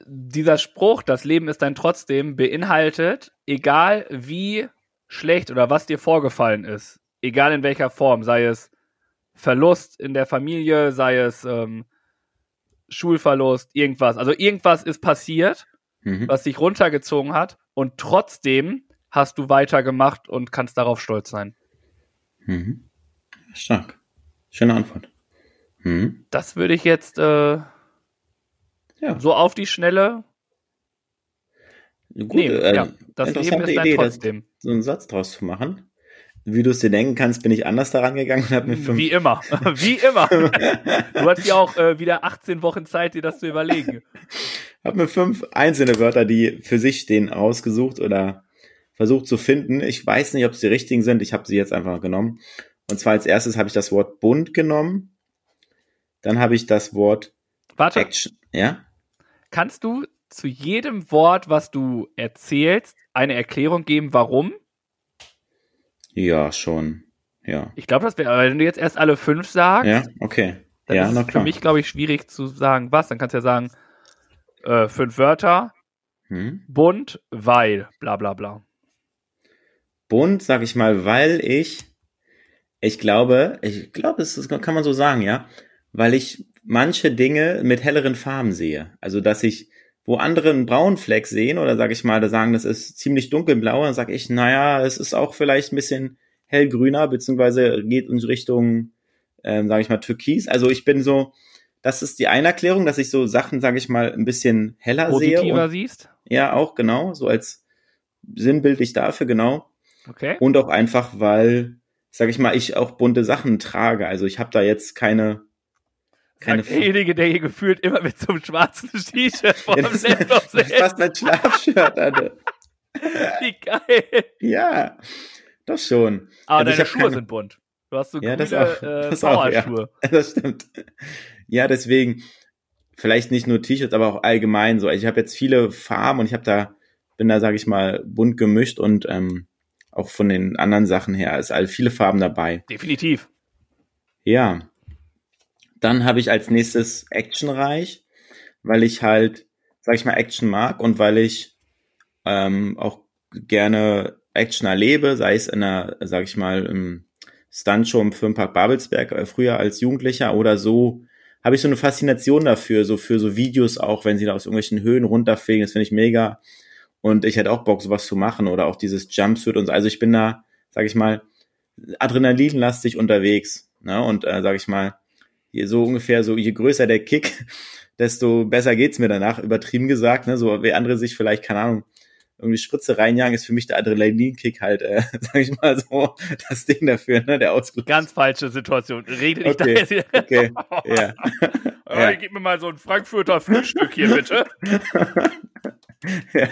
dieser Spruch, das Leben ist ein Trotzdem, beinhaltet, egal wie schlecht oder was dir vorgefallen ist, egal in welcher Form, sei es Verlust in der Familie, sei es ähm, Schulverlust, irgendwas. Also irgendwas ist passiert, Mhm. was dich runtergezogen hat und trotzdem hast du weitergemacht und kannst darauf stolz sein. Mhm. Stark. Schöne Antwort. Mhm. Das würde ich jetzt äh, Ja, so auf die Schnelle gut. nehmen. äh, ja, das Leben ist Idee, das, trotzdem. so einen Satz draus zu machen. Wie du es dir denken kannst, bin ich anders daran gegangen und habe mir fünf. Wie immer. Wie immer. Du hast ja auch äh, wieder 18 Wochen Zeit, dir das zu überlegen. Hab mir fünf einzelne Wörter, die für sich stehen, rausgesucht oder versucht zu finden. Ich weiß nicht, ob es die richtigen sind. Ich habe sie jetzt einfach genommen. Und zwar als erstes habe ich das Wort bunt genommen. Dann habe ich das Wort Warte, Action. Ja? kannst du zu jedem Wort, was du erzählst, eine Erklärung geben, warum? Ja, schon. Ja. Ich glaube, das wäre, wenn du jetzt erst alle fünf sagst, Ja, okay. dann ja, ist na es für klar. mich, glaube ich, schwierig zu sagen, was. Dann kannst du ja sagen, äh, fünf Wörter, Hm. bunt, weil, bla bla bla. Bunt, sag ich mal, weil ich, ich glaube, ich glaube, es ist, kann man so sagen, ja, weil ich manche Dinge mit helleren Farben sehe. Also, dass ich, wo andere einen braunen Fleck sehen oder sag ich mal, da sagen, das ist ziemlich dunkelblau, dann sag ich, naja, es ist auch vielleicht ein bisschen hellgrüner, beziehungsweise geht in Richtung, ähm, sage ich mal, türkis. Also ich bin so, das ist die eine Erklärung, dass ich so Sachen, sage ich mal, ein bisschen heller sehe. Positiver siehst? ja, auch genau, so als sinnbildlich dafür, genau Okay. und auch einfach, weil, sag ich mal, ich auch bunte Sachen trage. Also ich habe da jetzt keine, keine. Derjenige, der hier gefühlt immer mit so einem schwarzen T-Shirt vor dem Laptop das ist sitzt. fast mein Schlafshirt, Alter. Wie geil. Ja, doch schon. Aber Also deine Schuhe keine- sind bunt. Du hast so Ja, coole das auch. äh, Das auch, ja. Das stimmt. Ja, deswegen vielleicht nicht nur T-Shirts, aber auch allgemein so. Also ich habe jetzt viele Farben und ich habe da bin da sage ich mal bunt gemischt und ähm, auch von den anderen Sachen her ist all viele Farben dabei. Definitiv. Ja. Dann habe ich als nächstes actionreich, weil ich halt, sag ich mal, Action mag und weil ich ähm, auch gerne Action erlebe, sei es in einer, sag ich mal, im Stuntshow im Filmpark Babelsberg äh, früher als Jugendlicher oder so, habe ich so eine Faszination dafür, so für so Videos auch, wenn sie da aus irgendwelchen Höhen runterfliegen, das finde ich mega. Und ich hätte auch Bock, sowas zu machen oder auch dieses Jumpsuit und so. Also ich bin da, sag ich mal, adrenalinlastig unterwegs. Ne? Und äh, sag ich mal, hier so ungefähr so, je größer der Kick, desto besser geht's mir danach, übertrieben gesagt. Ne? So wie andere sich vielleicht, keine Ahnung, irgendwie Spritze reinjagen, ist für mich der Adrenalinkick halt, äh, sag ich mal so, das Ding dafür, ne? Der Ausgleich. Ganz falsche Situation. Rede nicht Okay, da jetzt. Okay, ja. Äh, Ja. Gib mir mal so ein Frankfurter Frühstück hier, bitte. ja.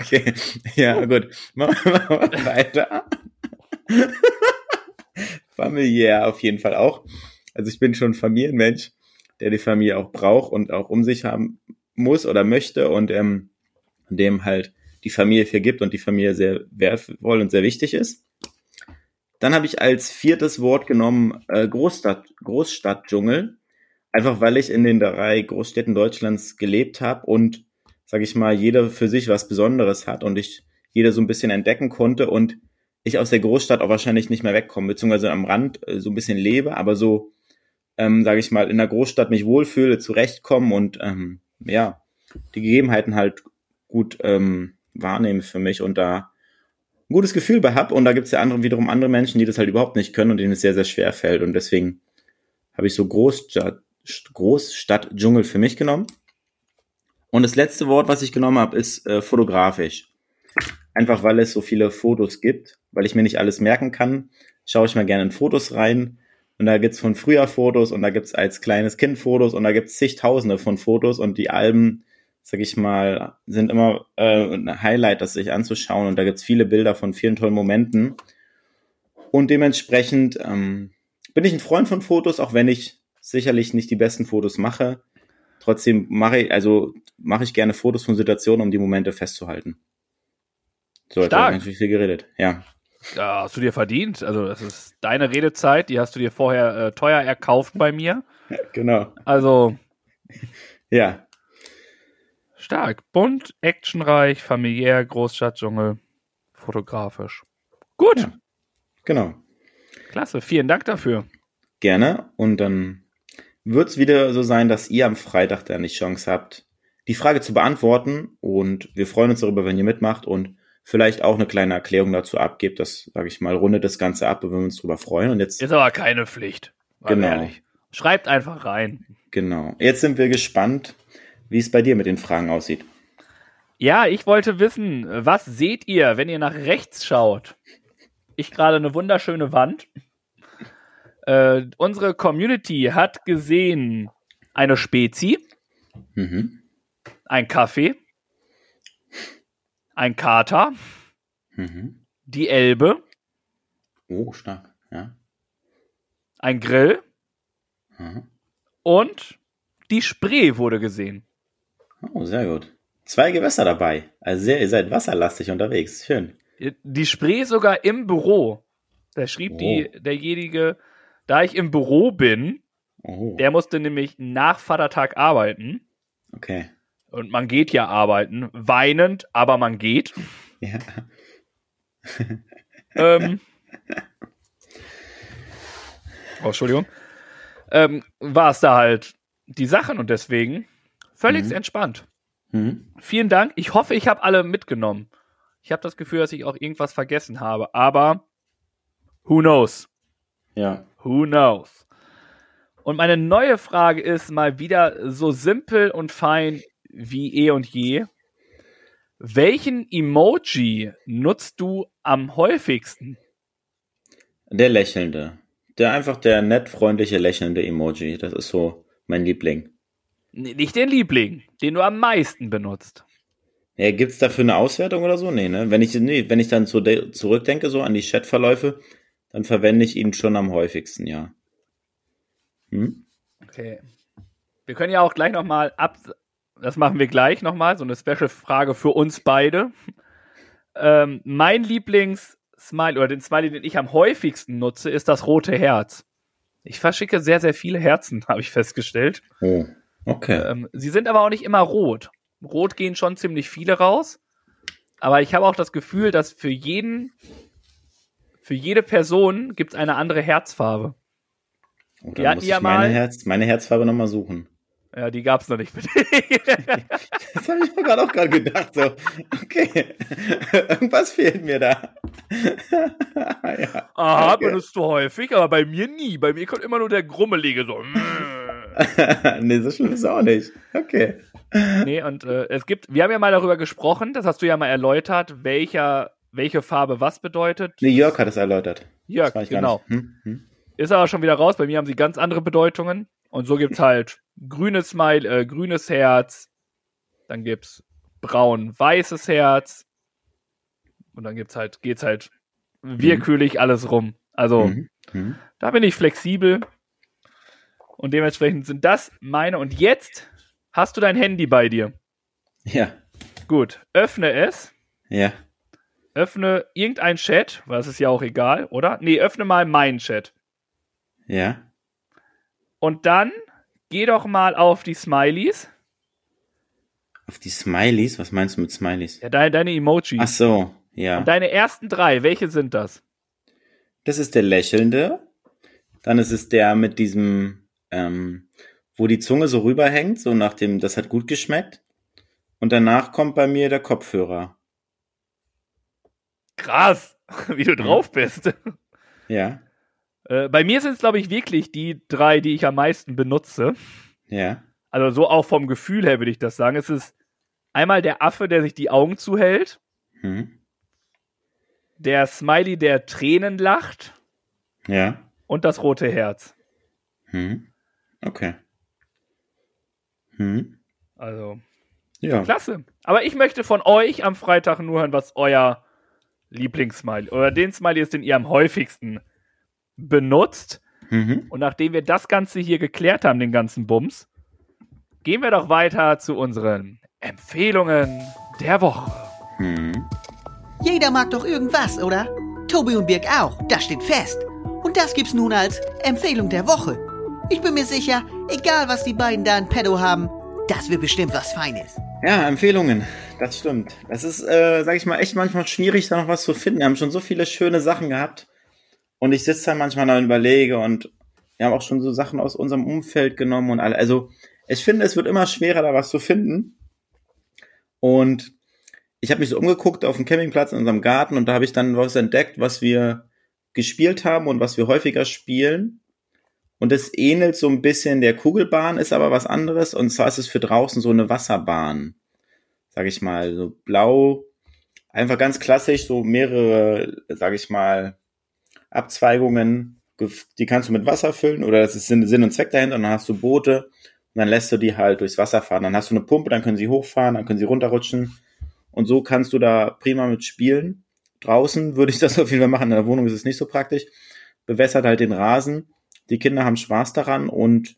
Okay, ja, gut. Machen wir weiter. Familiär auf jeden Fall auch. Also ich bin schon ein Familienmensch, der die Familie auch braucht und auch um sich haben muss oder möchte und ähm, dem halt die Familie viel gibt und die Familie sehr wertvoll und sehr wichtig ist. Dann habe ich als viertes Wort genommen äh, Großstadt, Großstadtdschungel, einfach weil ich in den drei Großstädten Deutschlands gelebt habe und, sage ich mal, jeder für sich was Besonderes hat und ich jeder so ein bisschen entdecken konnte und ich aus der Großstadt auch wahrscheinlich nicht mehr wegkomme, beziehungsweise am Rand äh, so ein bisschen lebe, aber so, ähm, sage ich mal, in der Großstadt mich wohlfühle, zurechtkommen und ähm, ja, die Gegebenheiten halt gut ähm, wahrnehme für mich und da ein gutes Gefühl bei hab. Und da gibt's ja andere, wiederum andere Menschen, die das halt überhaupt nicht können und denen es sehr, sehr schwer fällt. Und deswegen habe ich so Großstadt, Großstadt-Dschungel für mich genommen. Und das letzte Wort, was ich genommen habe, ist äh, fotografisch. Einfach weil es so viele Fotos gibt, weil ich mir nicht alles merken kann, schaue ich mal gerne in Fotos rein. Und da gibt's von früher Fotos und da gibt's als kleines Kind Fotos und da gibt's zigtausende von Fotos und die Alben, sag ich mal, sind immer äh, ein Highlight, das sich anzuschauen und da gibt's viele Bilder von vielen tollen Momenten. Und dementsprechend ähm, bin ich ein Freund von Fotos, auch wenn ich sicherlich nicht die besten Fotos mache. Trotzdem mache ich, also mache ich gerne Fotos von Situationen, um die Momente festzuhalten. So, jetzt habe Stark. ich ganz viel geredet. Ja. Ja, hast du dir verdient. Also, das ist deine Redezeit, die hast du dir vorher äh, teuer erkauft bei mir. Genau. Also, Ja. Stark. Bunt, actionreich, familiär, Großstadtdschungel, fotografisch. Gut, Ja. Genau. klasse. Vielen Dank dafür. Gerne. Und dann wird es wieder so sein, dass ihr am Freitag dann die Chance habt, die Frage zu beantworten. Und wir freuen uns darüber, wenn ihr mitmacht und vielleicht auch eine kleine Erklärung dazu abgebt. Das, sage ich mal, rundet das Ganze ab, und wir uns darüber freuen. Und jetzt, Ist aber keine Pflicht. Genau. ehrlich. Schreibt einfach rein. genau. Jetzt sind wir gespannt, wie es bei dir mit den Fragen aussieht. Ja, ich wollte wissen, was seht ihr, wenn ihr nach rechts schaut? Ich gerade eine wunderschöne Wand. Äh, unsere Community hat gesehen eine Spezi, Mhm. ein Kaffee, ein Kater, Mhm. die Elbe, Oh, stark. Ja. ein Grill Mhm. und die Spree wurde gesehen. Oh, sehr gut. Zwei Gewässer dabei. Also sehr, ihr seid wasserlastig unterwegs. Schön. Die Spree sogar im Büro. Da schrieb die, derjenige, da ich im Büro bin, Oh, der musste nämlich nach Vatertag arbeiten. okay. Und man geht ja arbeiten, weinend, aber man geht. Ja. ähm, oh, Entschuldigung. Ähm, war es da halt die Sachen und deswegen völlig Mhm. entspannt. Mhm. Vielen Dank. Ich hoffe, ich habe alle mitgenommen. Ich habe das Gefühl, dass ich auch irgendwas vergessen habe, aber who knows? Ja. Who knows? Und meine neue Frage ist mal wieder so simpel und fein wie eh und je. Welchen Emoji nutzt du am häufigsten? Der lächelnde. Der einfach der nett freundliche lächelnde Emoji. Das ist so mein Liebling. Nicht den Liebling, den du am meisten benutzt. Ja, gibt's dafür eine Auswertung oder so? Nee, ne? Wenn ich, nee, wenn ich dann de- zurückdenke, so an die Chatverläufe, dann verwende ich ihn schon am häufigsten, ja. Hm? Okay. Wir können ja auch gleich nochmal ab. Das machen wir gleich nochmal, so eine Special-Frage für uns beide. Ähm, mein Lieblings-Smiley oder den Smiley, den ich am häufigsten nutze, ist das rote Herz. Ich verschicke sehr, sehr viele Herzen, habe ich festgestellt. Oh, okay. Ähm, sie sind aber auch nicht immer rot. Rot gehen schon ziemlich viele raus. Aber ich habe auch das Gefühl, dass für jeden, für jede Person gibt es eine andere Herzfarbe. Oh, dann muss ja ich meine, mal- Herz, meine Herzfarbe nochmal suchen. Ja, die gab es noch nicht. Das habe ich mir gerade auch gerade gedacht. So, okay, irgendwas fehlt mir da. ja. Aha, Okay. benutzt du häufig, aber bei mir nie. Bei mir kommt immer nur der Grummelige so. nee, so schlimm ist auch nicht. Okay. nee, und äh, es gibt, wir haben ja mal darüber gesprochen, das hast du ja mal erläutert, welcher, welche Farbe was bedeutet. Nee, Jörg hat es erläutert. Gar genau. Hm? Hm? Ist aber schon wieder raus. Bei mir haben sie ganz andere Bedeutungen. Und so gibt's halt grünes Smile, äh, grünes Herz. Dann gibt's braun-weißes Herz. Und dann gibt's halt, geht's halt willkürlich alles rum. Also, Mhm. Mhm. da bin ich flexibel. Und dementsprechend sind das meine. Und jetzt hast du dein Handy bei dir. Ja, Gut, öffne es. ja. Öffne irgendein Chat, weil das ist ja auch egal, oder? Nee, öffne mal meinen Chat. Ja. Und dann geh doch mal auf die Smileys. Auf die Smileys? Was meinst du mit Smileys? Ja, deine, deine Emojis. Ach so, ja. Und deine ersten drei, welche sind das? Das ist der lächelnde. Dann ist es der mit diesem, ähm, wo die Zunge so rüberhängt, so nach dem, das hat gut geschmeckt. Und danach kommt bei mir der Kopfhörer. Krass, wie du drauf bist. Ja, Äh, bei mir sind es, glaube ich, wirklich die drei, die ich am meisten benutze. ja, Also so auch vom Gefühl her würde ich das sagen. Es ist einmal der Affe, der sich die Augen zuhält, hm, der Smiley, der Tränen lacht ja, und das rote Herz. hm, okay. Hm, Also ja, klasse. Aber ich möchte von euch am Freitag nur hören, was euer Lieblingssmiley oder den Smiley ist, den ihr am häufigsten benutzt. mhm. Und nachdem wir das Ganze hier geklärt haben, den ganzen Bums, gehen wir doch weiter zu unseren Empfehlungen der Woche. Hm. Jeder mag doch irgendwas, oder? Tobi und Birg auch, das steht fest. Und das gibt's nun als Empfehlung der Woche. Ich bin mir sicher, egal was die beiden da in Pedo haben, das wird bestimmt was Feines. Ja, Empfehlungen. Das stimmt. Das ist, äh, sag ich mal, echt manchmal schwierig, da noch was zu finden. Wir haben schon so viele schöne Sachen gehabt. Und ich sitze da manchmal da und überlege und wir haben auch schon so Sachen aus unserem Umfeld genommen und alle. Also, ich finde, es wird immer schwerer, da was zu finden. Und ich habe mich so umgeguckt auf dem Campingplatz in unserem Garten und da habe ich dann was entdeckt, was wir gespielt haben und was wir häufiger spielen. Und es ähnelt so ein bisschen der Kugelbahn, ist aber was anderes. Und zwar ist es für draußen so eine Wasserbahn. Sag ich mal, so blau. Einfach ganz klassisch, so mehrere, sag ich mal, Abzweigungen. Die kannst du mit Wasser füllen oder das ist Sinn und Zweck dahinter. Und dann hast du Boote und dann lässt du die halt durchs Wasser fahren. Dann hast du eine Pumpe, dann können sie hochfahren, dann können sie runterrutschen. Und so kannst du da prima mit spielen. Draußen würde ich das auf jeden Fall machen. In der Wohnung ist es nicht so praktisch. Bewässert halt den Rasen. Die Kinder haben Spaß daran und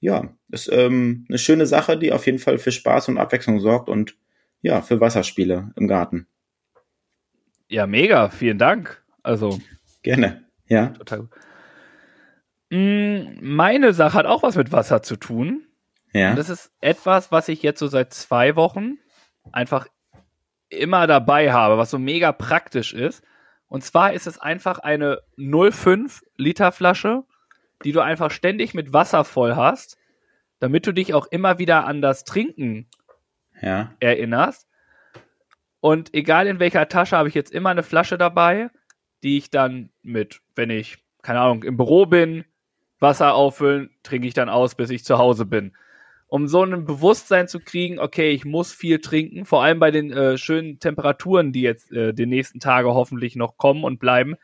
ja, ist ähm, eine schöne Sache, die auf jeden Fall für Spaß und Abwechslung sorgt und ja, für Wasserspiele im Garten. Ja, mega. Vielen Dank. Also. Gerne. Ja. Total. Mm, meine Sache hat auch was mit Wasser zu tun. Ja. Und das ist etwas, was ich jetzt so seit zwei Wochen einfach immer dabei habe, was so mega praktisch ist. Und zwar ist es einfach eine 0,5 Liter Flasche, die du einfach ständig mit Wasser voll hast, damit du dich auch immer wieder an das Trinken ja. erinnerst. Und egal in welcher Tasche habe ich jetzt immer eine Flasche dabei, die ich dann mit, wenn ich, keine Ahnung, im Büro bin, Wasser auffüllen, trinke ich dann aus, bis ich zu Hause bin um so ein Bewusstsein zu kriegen, okay, ich muss viel trinken, vor allem bei den äh, schönen Temperaturen, die jetzt äh, die nächsten Tage hoffentlich noch kommen und bleiben,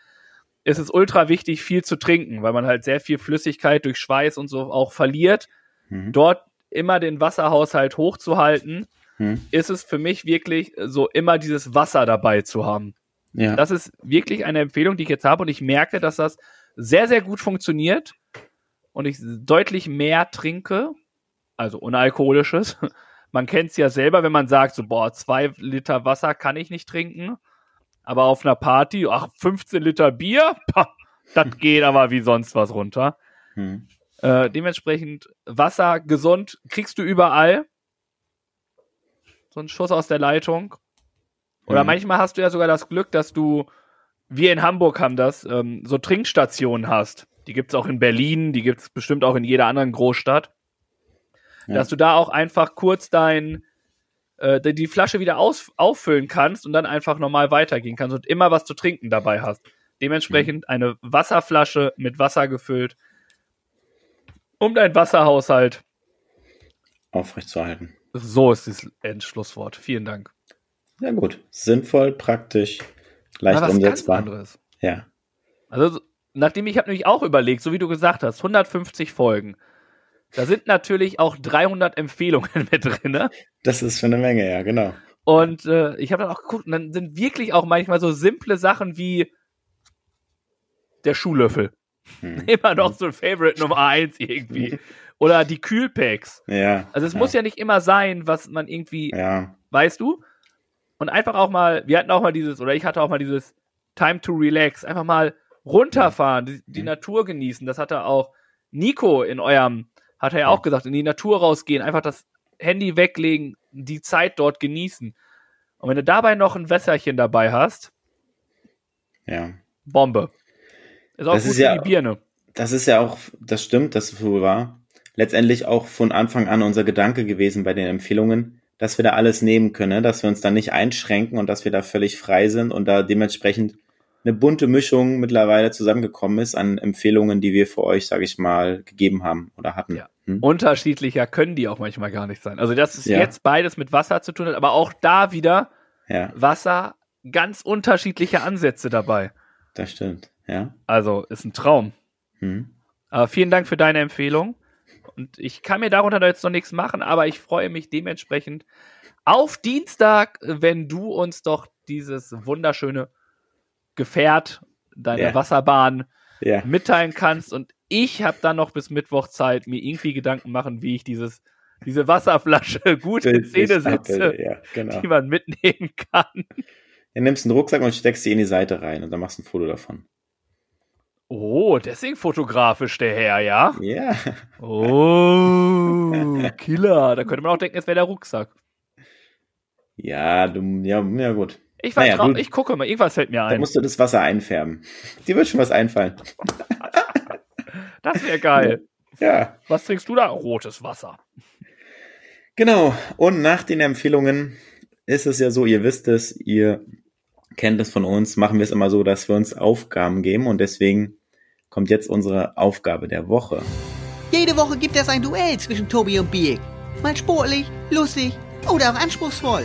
ist es ultra wichtig, viel zu trinken, weil man halt sehr viel Flüssigkeit durch Schweiß und so auch verliert. Mhm. Dort immer den Wasserhaushalt hochzuhalten, mhm. ist es für mich wirklich so immer dieses Wasser dabei zu haben. Ja. Das ist wirklich eine Empfehlung, die ich jetzt habe und ich merke, dass das sehr, sehr gut funktioniert und ich deutlich mehr trinke also unalkoholisches. Man kennt es ja selber, wenn man sagt, so, boah, zwei Liter Wasser kann ich nicht trinken. Aber auf einer Party, ach, 15 Liter Bier, das geht aber wie sonst was runter. Hm. Äh, dementsprechend Wasser gesund kriegst du überall. So ein Schuss aus der Leitung. Oder hm. manchmal hast du ja sogar das Glück, dass du, wir in Hamburg haben das, ähm, so Trinkstationen hast. Die gibt es auch in Berlin, die gibt es bestimmt auch in jeder anderen Großstadt ja. dass du da auch einfach kurz dein äh, die Flasche wieder aus, auffüllen kannst und dann einfach normal weitergehen kannst und immer was zu trinken dabei hast. Dementsprechend mhm. eine Wasserflasche mit Wasser gefüllt, um deinen Wasserhaushalt aufrechtzuerhalten. So ist das Endschlusswort. Vielen Dank. Ja gut, sinnvoll, praktisch, leicht was umsetzbar. Anderes. Ja. Also nachdem ich habe nämlich auch überlegt, so wie du gesagt hast, 150 Folgen. Da sind natürlich auch 300 Empfehlungen mit drin. Ne? Das ist schon eine Menge, ja, genau. Und äh, ich habe dann auch geguckt, und dann sind wirklich auch manchmal so simple Sachen wie der Schuhlöffel. Hm. Immer noch so ein Favorite Nummer eins irgendwie. Oder die Kühlpacks. Ja. Also es ja. muss ja nicht immer sein, was man irgendwie, ja. weißt du? Und einfach auch mal, wir hatten auch mal dieses, oder ich hatte auch mal dieses Time to Relax, einfach mal runterfahren, die, die mhm. Natur genießen. Das hatte auch Nico in eurem hat er ja auch gesagt, in die Natur rausgehen, einfach das Handy weglegen, die Zeit dort genießen. Und wenn du dabei noch ein Wässerchen dabei hast, ja. Bombe. Ist auch das gut ist ja, die Birne. Das ist ja auch, das stimmt, das wohl war. Letztendlich auch von Anfang an unser Gedanke gewesen bei den Empfehlungen, dass wir da alles nehmen können, ne? dass wir uns da nicht einschränken und dass wir da völlig frei sind und da dementsprechend eine bunte Mischung mittlerweile zusammengekommen ist an Empfehlungen, die wir für euch, sage ich mal, gegeben haben oder hatten. Ja. Hm? Unterschiedlicher können die auch manchmal gar nicht sein. Also das ist ja. jetzt beides mit Wasser zu tun hat, aber auch da wieder ja. Wasser, ganz unterschiedliche Ansätze dabei. Das stimmt, ja. Also ist ein Traum. Hm. Aber vielen Dank für deine Empfehlung. Und ich kann mir darunter jetzt noch nichts machen, aber ich freue mich dementsprechend auf Dienstag, wenn du uns doch dieses wunderschöne Gefährt deiner yeah. Wasserbahn yeah. mitteilen kannst. Und ich habe dann noch bis Mittwoch Zeit, mir irgendwie Gedanken machen, wie ich dieses diese Wasserflasche gut in Szene setze, ja, genau. die man mitnehmen kann. Dann nimmst einen Rucksack und steckst sie in die Seite rein und dann machst du ein Foto davon. Oh, deswegen fotografisch der Herr, ja? Ja. Oh, Killer. Da könnte man auch denken, es wäre der Rucksack. Ja, du, ja, ja gut. Ich, war Naja, trau- ich gucke mal, irgendwas fällt mir Da ein. musst du das Wasser einfärben. Dir wird schon was einfallen. Das wäre geil. Ja. Was trinkst du da? Rotes Wasser. Genau. Und nach den Empfehlungen ist es ja so, ihr wisst es, ihr kennt es von uns, machen wir es immer so, dass wir uns Aufgaben geben und deswegen kommt jetzt unsere Aufgabe der Woche. Jede Woche gibt es ein Duell zwischen Tobi und Birk. Mal sportlich, lustig oder auch anspruchsvoll.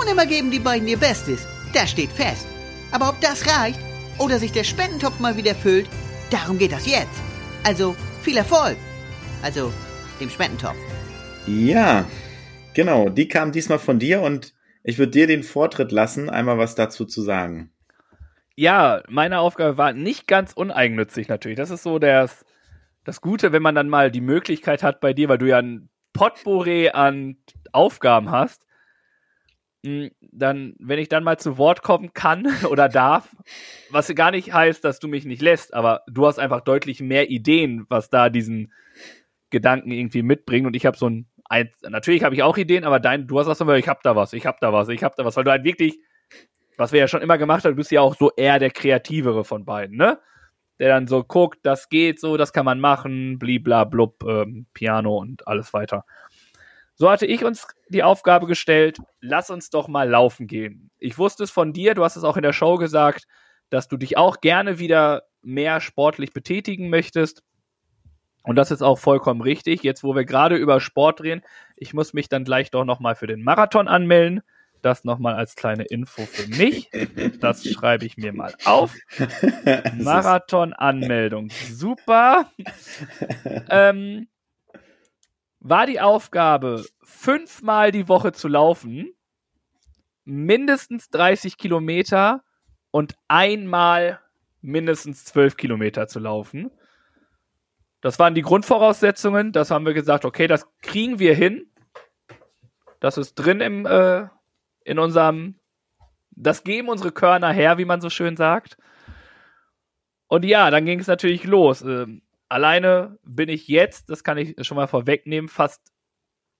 Und immer geben die beiden ihr Bestes. Das steht fest. Aber ob das reicht oder sich der Spendentopf mal wieder füllt, darum geht das jetzt. Also viel Erfolg. Also dem Spendentopf. Ja, genau, die kam diesmal von dir und ich würde dir den Vortritt lassen, einmal was dazu zu sagen. Ja, meine Aufgabe war nicht ganz uneigennützig natürlich. Das ist so das, das Gute, wenn man dann mal die Möglichkeit hat bei dir, weil du ja ein Potpourri an Aufgaben hast, dann, wenn ich dann mal zu Wort kommen kann oder darf, was gar nicht heißt, dass du mich nicht lässt, aber du hast einfach deutlich mehr Ideen, was da diesen Gedanken irgendwie mitbringt und ich habe so ein, ein natürlich habe ich auch Ideen, aber dein, du hast auch so, ich hab da was, ich hab da was, ich hab da was, weil du halt wirklich was wir ja schon immer gemacht haben, du bist ja auch so eher der kreativere von beiden, ne? Der dann so guckt, das geht so, das kann man machen, blibla blub, ähm, Piano und alles weiter. So hatte ich uns die Aufgabe gestellt, lass uns doch mal laufen gehen. Ich wusste es von dir, du hast es auch in der Show gesagt, dass du dich auch gerne wieder mehr sportlich betätigen möchtest. Und das ist auch vollkommen richtig. Jetzt, wo wir gerade über Sport reden, ich muss mich dann gleich doch nochmal für den Marathon anmelden. Das nochmal als kleine Info für mich. Das schreibe ich mir mal auf. Marathon-Anmeldung. Super. ähm, war die Aufgabe, fünfmal die Woche zu laufen, mindestens 30 Kilometer und einmal mindestens 12 Kilometer zu laufen. Das waren die Grundvoraussetzungen. Das haben wir gesagt, okay, das kriegen wir hin. Das ist drin im, äh, in unserem, das geben unsere Körner her, wie man so schön sagt. Und ja, dann ging es natürlich los. Ähm, alleine bin ich jetzt, das kann ich schon mal vorwegnehmen, fast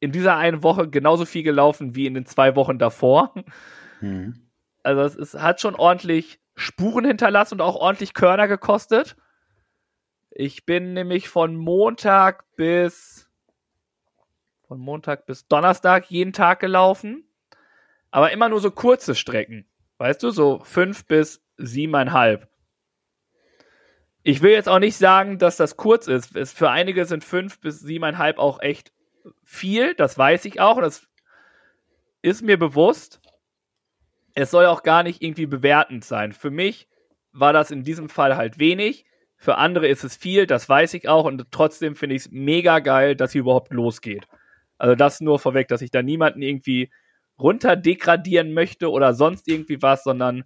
in dieser einen Woche genauso viel gelaufen wie in den zwei Wochen davor. Mhm. Also es ist, hat schon ordentlich Spuren hinterlassen und auch ordentlich Körner gekostet. Ich bin nämlich von Montag bis von Montag bis Donnerstag jeden Tag gelaufen, aber immer nur so kurze Strecken, weißt du, so fünf bis siebeneinhalb. Ich will jetzt auch nicht sagen, dass das kurz ist. Es, für einige sind fünf bis siebeneinhalb auch echt viel, das weiß ich auch und das ist mir bewusst. Es soll auch gar nicht irgendwie bewertend sein. Für mich war das in diesem Fall halt wenig. Für andere ist es viel, das weiß ich auch. Und trotzdem finde ich es mega geil, dass hier überhaupt losgeht. Also das nur vorweg, dass ich da niemanden irgendwie runterdegradieren möchte oder sonst irgendwie was, sondern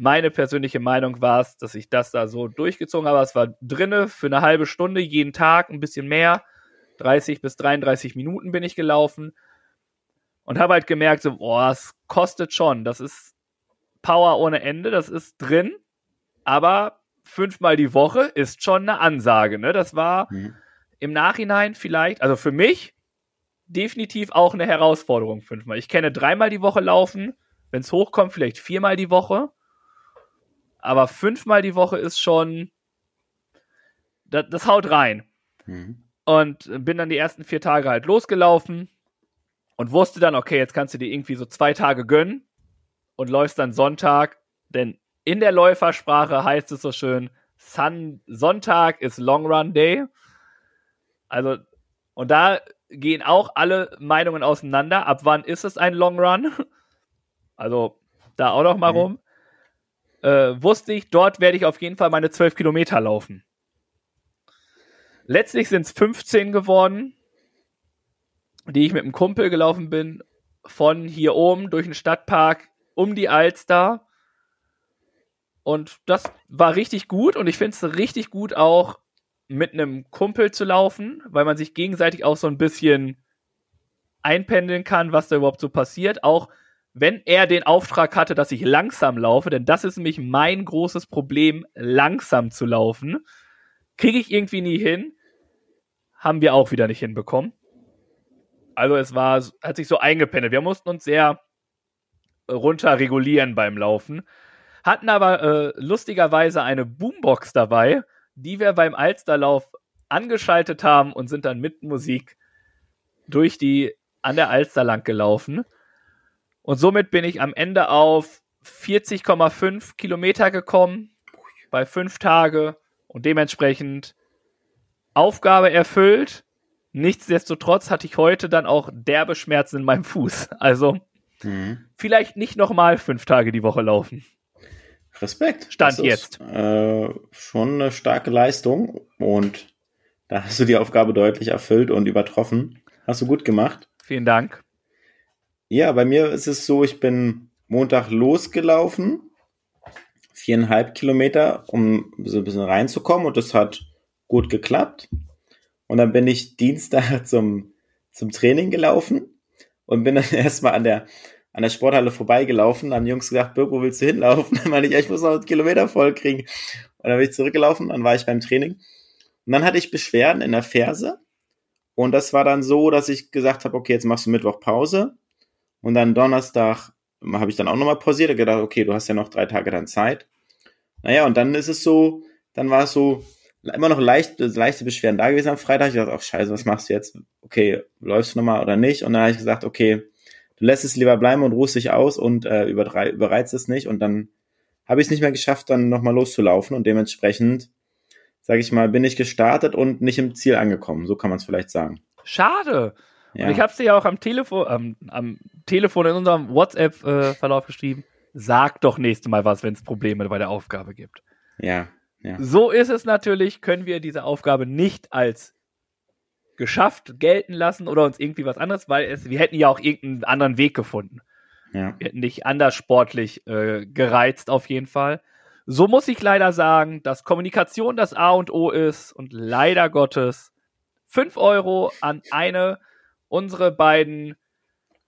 meine persönliche Meinung war es, dass ich das da so durchgezogen habe. Es war drinne für eine halbe Stunde jeden Tag, ein bisschen mehr. 30 bis 33 Minuten bin ich gelaufen und habe halt gemerkt, so, boah, es kostet schon. Das ist Power ohne Ende, das ist drin, aber fünfmal die Woche ist schon eine Ansage. Ne? Das war Mhm. im Nachhinein vielleicht, also für mich definitiv auch eine Herausforderung fünfmal. Ich kenne dreimal die Woche laufen, wenn es hochkommt, vielleicht viermal die Woche. Aber fünfmal die Woche ist schon, das, das haut rein. Mhm. Und bin dann die ersten vier Tage halt losgelaufen und wusste dann, okay, jetzt kannst du dir irgendwie so zwei Tage gönnen und läufst dann Sonntag, denn in der Läufersprache heißt es so schön, Sun Sonntag ist Long Run Day. Also, und da gehen auch alle Meinungen auseinander. Ab wann ist es ein Long Run? Also, da auch noch mal Mhm. rum. Äh, wusste ich, dort werde ich auf jeden Fall meine 12 Kilometer laufen. Letztlich sind es 15 geworden, die ich mit einem Kumpel gelaufen bin, von hier oben durch den Stadtpark um die Alster. Und das war richtig gut und ich finde es richtig gut auch mit einem Kumpel zu laufen, weil man sich gegenseitig auch so ein bisschen einpendeln kann, was da überhaupt so passiert. Auch wenn er den Auftrag hatte, dass ich langsam laufe, denn das ist nämlich mein großes Problem, langsam zu laufen. Kriege ich irgendwie nie hin. Haben wir auch wieder nicht hinbekommen. Also es war, hat sich so eingependelt. Wir mussten uns sehr runter regulieren beim Laufen. Hatten aber äh, lustigerweise eine Boombox dabei, die wir beim Alsterlauf angeschaltet haben und sind dann mit Musik durch die an der Alster lang gelaufen. Und somit bin ich am Ende auf 40,5 Kilometer gekommen bei fünf Tage und dementsprechend Aufgabe erfüllt. Nichtsdestotrotz hatte ich heute dann auch derbe Schmerzen in meinem Fuß. Also mhm. vielleicht nicht nochmal fünf Tage die Woche laufen. Respekt. Stand das jetzt. äh, schon eine starke Leistung und da hast du die Aufgabe deutlich erfüllt und übertroffen. Hast du gut gemacht. Vielen Dank. Ja, bei mir ist es so, ich bin Montag losgelaufen, viereinhalb Kilometer, um so ein bisschen reinzukommen und das hat gut geklappt. Und dann bin ich Dienstag zum, zum Training gelaufen und bin dann erstmal an der, an der Sporthalle vorbeigelaufen, haben die Jungs gesagt, Birk, wo willst du hinlaufen? Dann meine ich, ich muss noch einen Kilometer voll kriegen. Und dann bin ich zurückgelaufen, dann war ich beim Training. Und dann hatte ich Beschwerden in der Ferse. Und das war dann so, dass ich gesagt habe, okay, jetzt machst du Mittwoch Pause. Und dann Donnerstag habe ich dann auch nochmal pausiert und gedacht, okay, du hast ja noch drei Tage dann Zeit. Naja, und dann ist es so, dann war es so, immer noch leicht, leichte Beschwerden da gewesen am Freitag. Ich dachte, ach scheiße, was machst du jetzt? Okay, läufst du nochmal oder nicht? Und dann habe ich gesagt, okay, du lässt es lieber bleiben und ruhst dich aus und äh, überreizt es nicht. Und dann habe ich es nicht mehr geschafft, dann nochmal loszulaufen. Und dementsprechend, sage ich mal, bin ich gestartet und nicht im Ziel angekommen. So kann man es vielleicht sagen. Schade. Ja. Und ich habe es dir ja auch am Telefon, ähm, am Telefon in unserem WhatsApp-Verlauf äh, geschrieben. Sag doch nächste Mal was, wenn es Probleme bei der Aufgabe gibt. Ja, ja. So ist es natürlich, können wir diese Aufgabe nicht als geschafft gelten lassen oder uns irgendwie was anderes, weil es, wir hätten ja auch irgendeinen anderen Weg gefunden. Ja. Wir hätten nicht anders sportlich äh, gereizt auf jeden Fall. So muss ich leider sagen, dass Kommunikation das A und O ist und leider Gottes 5 Euro an eine unsere beiden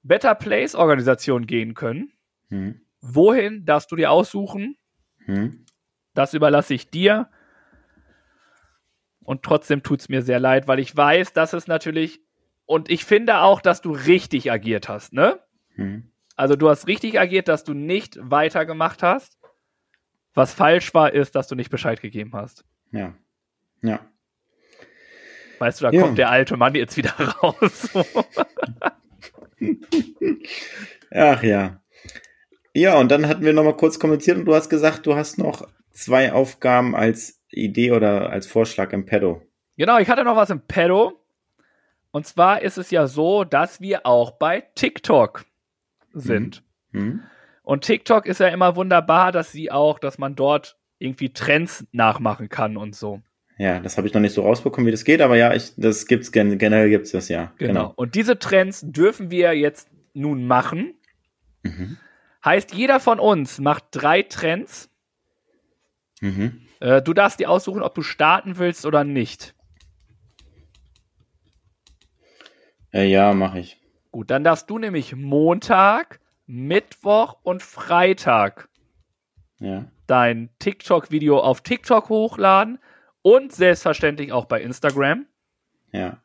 Better Place Organisationen gehen können. Hm. Wohin darfst du dir aussuchen? Hm. Das überlasse ich dir. Und trotzdem tut es mir sehr leid, weil ich weiß, dass es natürlich, und ich finde auch, dass du richtig agiert hast, ne? Hm. Also du hast richtig agiert, dass du nicht weitergemacht hast. Was falsch war, ist, dass du nicht Bescheid gegeben hast. Ja. Ja. Weißt du, da ja. kommt der alte Mann jetzt wieder raus. Ach ja. Ja, und dann hatten wir nochmal kurz kommentiert und du hast gesagt, du hast noch zwei Aufgaben als Idee oder als Vorschlag im Pedo. Genau, ich hatte noch was im Pedo. Und zwar ist es ja so, dass wir auch bei TikTok sind. Mhm. Und TikTok ist ja immer wunderbar, dass sie auch, dass man dort irgendwie Trends nachmachen kann und so. Ja, das habe ich noch nicht so rausbekommen, wie das geht, aber ja, ich, das gibt's generell gibt's das ja. Genau. genau. Und diese Trends dürfen wir jetzt nun machen. Mhm. Heißt, jeder von uns macht drei Trends Mhm. Äh, du darfst dir aussuchen, ob du starten willst oder nicht. Äh, ja, mache ich. Gut, dann darfst du nämlich Montag, Mittwoch und Freitag ja. dein TikTok-Video auf TikTok hochladen und selbstverständlich auch bei Instagram. Ja.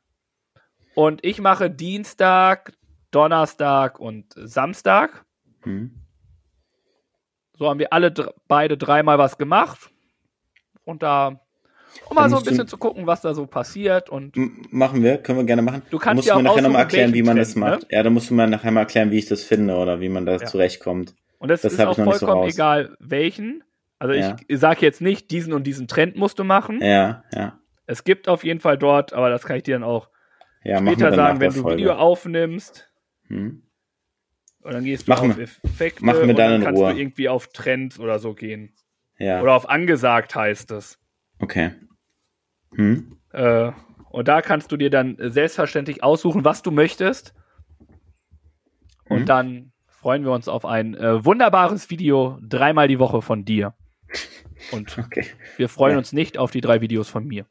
Und ich mache Dienstag, Donnerstag und Samstag. Mhm. So haben wir alle beide dreimal was gemacht. Und da, um mal so ein bisschen zu gucken, was da so passiert. Und machen wir, können wir gerne machen. Du kannst musst ja mir nachher nochmal erklären, wie man das macht. Ne? Ja, da musst du mir nachher mal erklären, wie ich das finde oder wie man da ja. zurechtkommt. Und das, das ist auch vollkommen so egal, welchen. Also ja. ich sage jetzt nicht, diesen und diesen Trend musst du machen. Ja, ja. Es gibt auf jeden Fall dort, aber das kann ich dir dann auch ja, später sagen, wenn du Folge. Video aufnimmst. Hm. Und dann gehst du machen, auf Effekte machen wir und dann, dann kannst Ruhe. du irgendwie auf Trends oder so gehen. Ja. Oder auf angesagt heißt es. Okay. Hm. Äh, und da kannst du dir dann selbstverständlich aussuchen, was du möchtest. Und hm. dann freuen wir uns auf ein äh, wunderbares Video dreimal die Woche von dir. Und okay. wir freuen ja. uns nicht auf die drei Videos von mir.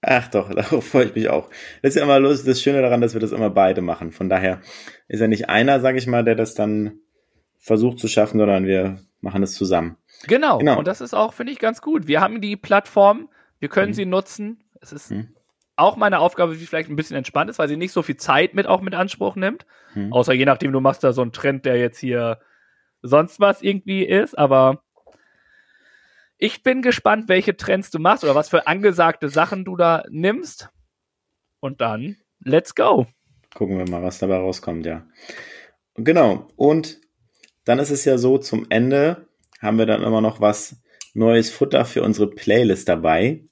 Ach doch, darauf freue ich mich auch. Das ist ja immer lustig, das Schöne daran, dass wir das immer beide machen. Von daher ist ja nicht einer, sage ich mal, der das dann versucht zu schaffen, sondern wir machen es zusammen. Genau. genau. Und das ist auch, finde ich, ganz gut. Wir haben die Plattform, wir können mhm. sie nutzen. Es ist mhm. auch meine Aufgabe, die vielleicht ein bisschen entspannt ist, weil sie nicht so viel Zeit mit auch mit Anspruch nimmt. Mhm. Außer je nachdem, du machst da so einen Trend, der jetzt hier sonst was irgendwie ist, aber ich bin gespannt, welche Trends du machst oder was für angesagte Sachen du da nimmst. Und dann, let's go. Gucken wir mal, was dabei rauskommt, ja. Genau. Und dann ist es ja so, zum Ende haben wir dann immer noch was neues Futter für unsere Playlist dabei.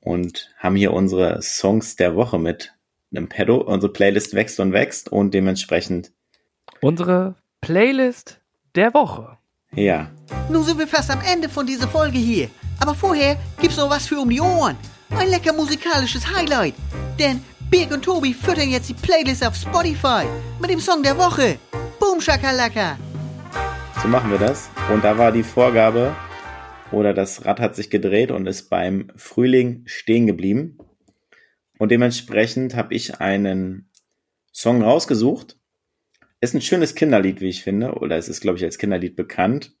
Und haben hier unsere Songs der Woche mit einem Pedo. Unsere Playlist wächst und wächst und dementsprechend. Unsere Playlist der Woche. Ja. Nun sind wir fast am Ende von dieser Folge hier. Aber vorher gibt's noch was für um die Ohren. Ein lecker musikalisches Highlight. Denn Birg und Tobi füttern jetzt die Playlist auf Spotify mit dem Song der Woche. Boom Shakalaka. So machen wir das. Und da war die Vorgabe, oder das Rad hat sich gedreht und ist beim Frühling stehen geblieben. Und dementsprechend habe ich einen Song rausgesucht, ist ein schönes Kinderlied, wie ich finde. Oder es ist, glaube ich, als Kinderlied bekannt.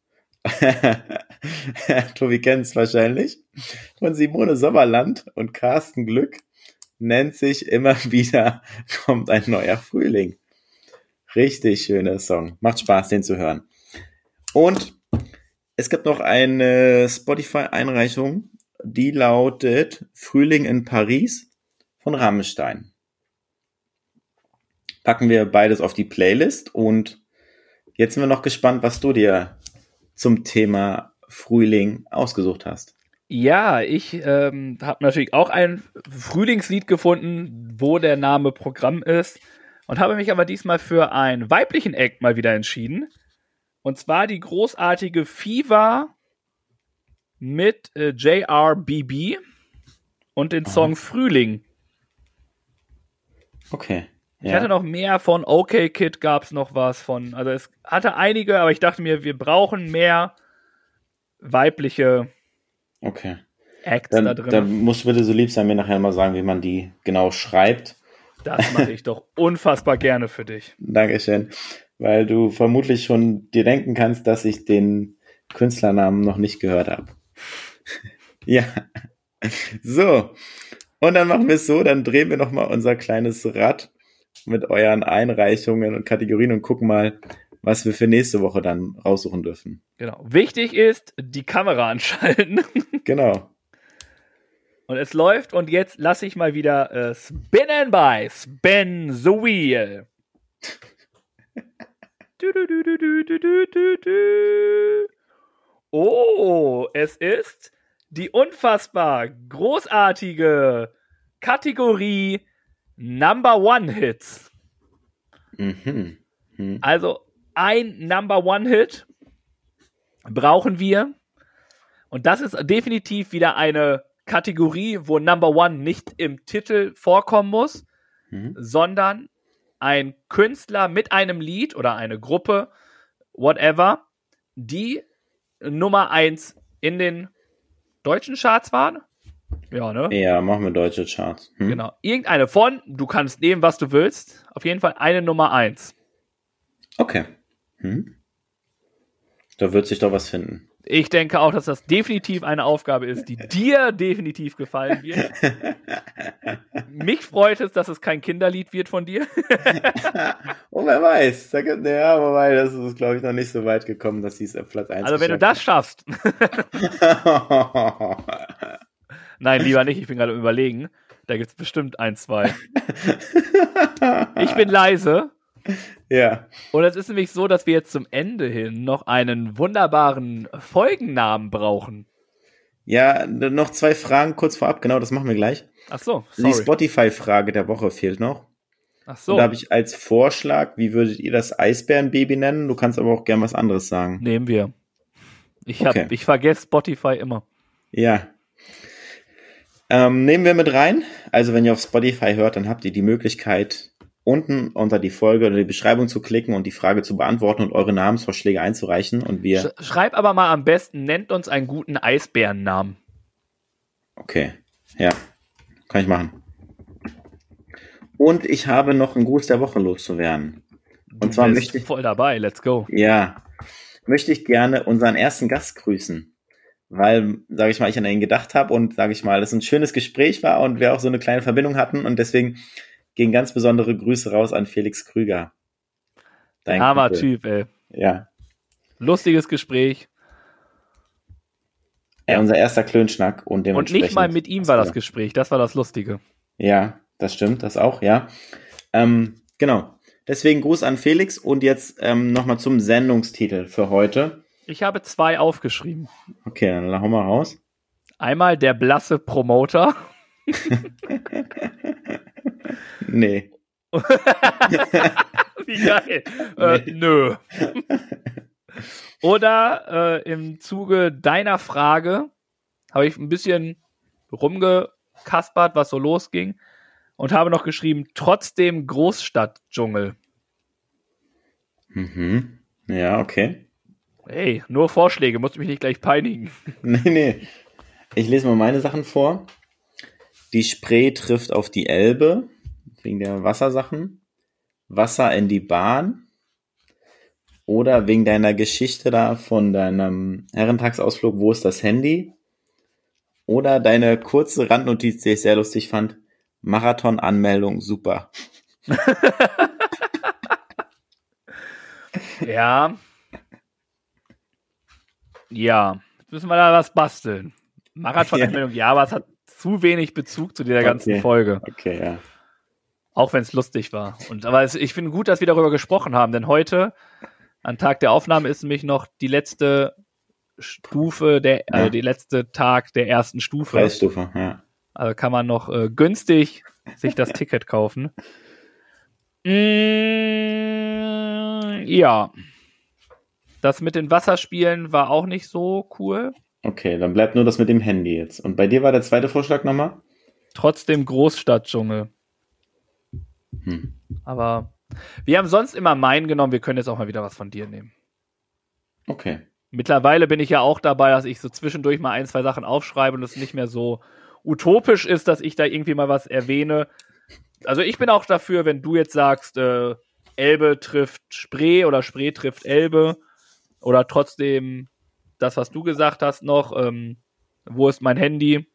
Tobi kennt es wahrscheinlich. Von Simone Sommerland und Carsten Glück nennt sich immer wieder kommt ein neuer Frühling. Richtig schöner Song. Macht Spaß, den zu hören. Und es gibt noch eine Spotify-Einreichung, die lautet Frühling in Paris von Rammstein packen wir beides auf die Playlist und jetzt sind wir noch gespannt, was du dir zum Thema Frühling ausgesucht hast. Ja, ich ähm, habe natürlich auch ein Frühlingslied gefunden, wo der Name Programm ist und habe mich aber diesmal für einen weiblichen Act mal wieder entschieden. Und zwar die großartige Fever mit äh, JRBB und den Song Aha. Frühling. Okay. Ich hatte noch mehr von OK Kid gab es noch was von. Also es hatte einige, aber ich dachte mir, wir brauchen mehr weibliche okay. Acts dann, da drin. Dann musst du bitte so lieb sein, mir nachher mal sagen, wie man die genau schreibt. Das mache ich doch unfassbar gerne für dich. Dankeschön. Weil du vermutlich schon dir denken kannst, dass ich den Künstlernamen noch nicht gehört habe. ja. So. Und dann machen wir es so, dann drehen wir nochmal unser kleines Rad mit euren Einreichungen und Kategorien und gucken mal, was wir für nächste Woche dann raussuchen dürfen. Genau. Wichtig ist, die Kamera anschalten. genau. Und es läuft und jetzt lasse ich mal wieder äh, spinnen bei Spin the Wheel. du, du, du, oh, es ist die unfassbar großartige Kategorie Number One Hits. Mhm. Mhm. Also ein Number One Hit brauchen wir. Und das ist definitiv wieder eine Kategorie, wo Number One nicht im Titel vorkommen muss, mhm. sondern ein Künstler mit einem Lied oder eine Gruppe, whatever, die Nummer eins in den deutschen Charts waren ja, ne? Ja, machen wir deutsche Charts. Hm? Genau. Irgendeine von, du kannst nehmen, was du willst. Auf jeden Fall eine Nummer eins. Okay. Hm. Da wird sich doch was finden. Ich denke auch, dass das definitiv eine Aufgabe ist, die dir definitiv gefallen wird. Mich freut es, dass es kein Kinderlied wird von dir. oh, wer weiß. Ja, wobei, das ist, glaube ich, noch nicht so weit gekommen, dass sie es auf Platz 1 Also, wenn du das schaffst. Nein, lieber nicht, ich bin gerade überlegen. Da gibt es bestimmt ein, zwei. ich bin leise. Ja. Und es ist nämlich so, dass wir jetzt zum Ende hin noch einen wunderbaren Folgennamen brauchen. Ja, noch zwei Fragen kurz vorab, genau, das machen wir gleich. Ach so, sorry. Die Spotify-Frage der Woche fehlt noch. Ach so. Und da habe ich als Vorschlag, wie würdet ihr das Eisbärenbaby nennen? Du kannst aber auch gern was anderes sagen. Nehmen wir. Ich, hab, okay. ich vergesse Spotify immer. Ja, ähm, nehmen wir mit rein. Also wenn ihr auf Spotify hört, dann habt ihr die Möglichkeit, unten unter die Folge oder die Beschreibung zu klicken und die Frage zu beantworten und eure Namensvorschläge einzureichen. Und wir. Schreib aber mal am besten, nennt uns einen guten Eisbärennamen. Okay. Ja. kann ich machen. Und ich habe noch einen Gruß der Woche loszuwerden. Und zwar Bist möchte ich, voll dabei, let's go. ja, möchte ich gerne unseren ersten Gast grüßen. Weil, sage ich mal, ich an ihn gedacht habe und, sage ich mal, es ein schönes Gespräch war und wir auch so eine kleine Verbindung hatten. Und deswegen gehen ganz besondere Grüße raus an Felix Krüger. Dein Armer Kumpel. Typ, ey. Ja. Lustiges Gespräch. ja. Unser erster Klönschnack und Und dementsprechend. nicht mal mit ihm war das Gespräch, das war das Lustige. Ja, das stimmt, das auch, ja. Ähm, genau. Deswegen Gruß an Felix und jetzt ähm, nochmal zum Sendungstitel für heute. Ich habe zwei aufgeschrieben. Okay, dann hau mal raus. Einmal der blasse Promoter. Nee. Wie geil. Äh, nö. Oder äh, im Zuge deiner Frage habe ich ein bisschen rumgekaspert, was so losging. Und habe noch geschrieben, trotzdem Großstadtdschungel. Mhm. Ja, okay. Hey, nur Vorschläge, musst du mich nicht gleich peinigen. Nee, nee. Ich lese mal meine Sachen vor. Die Spree trifft auf die Elbe, wegen der Wassersachen. Wasser in die Bahn. Oder wegen deiner Geschichte da von deinem Herrentagsausflug, wo ist das Handy? Oder deine kurze Randnotiz, die ich sehr lustig fand. Marathon-Anmeldung, super. Ja. Ja. Jetzt müssen wir da was basteln. Marathon-Anmeldung, ja, aber es hat zu wenig Bezug zu dieser ganzen Okay. Folge. Okay, ja. Auch wenn es lustig war. Und aber es, ich finde gut, dass wir darüber gesprochen haben, denn heute, an Tag der Aufnahme, ist nämlich noch die letzte Stufe, der, Ja. also die letzte Tag der ersten Stufe. Preisstufe, ja. Also kann man noch äh, günstig sich das Ticket kaufen. Mm, ja. Das mit den Wasserspielen war auch nicht so cool. Okay, dann bleibt nur das mit dem Handy jetzt. Und bei dir war der zweite Vorschlag nochmal? Trotzdem Großstadtdschungel. Hm. Aber wir haben sonst immer meinen genommen, wir können jetzt auch mal wieder was von dir nehmen. Okay. Mittlerweile bin ich ja auch dabei, dass ich so zwischendurch mal ein, zwei Sachen aufschreibe und es nicht mehr so utopisch ist, dass ich da irgendwie mal was erwähne. Also ich bin auch dafür, wenn du jetzt sagst, äh, Elbe trifft Spree oder Spree trifft Elbe oder trotzdem das, was du gesagt hast noch, ähm, wo ist mein Handy?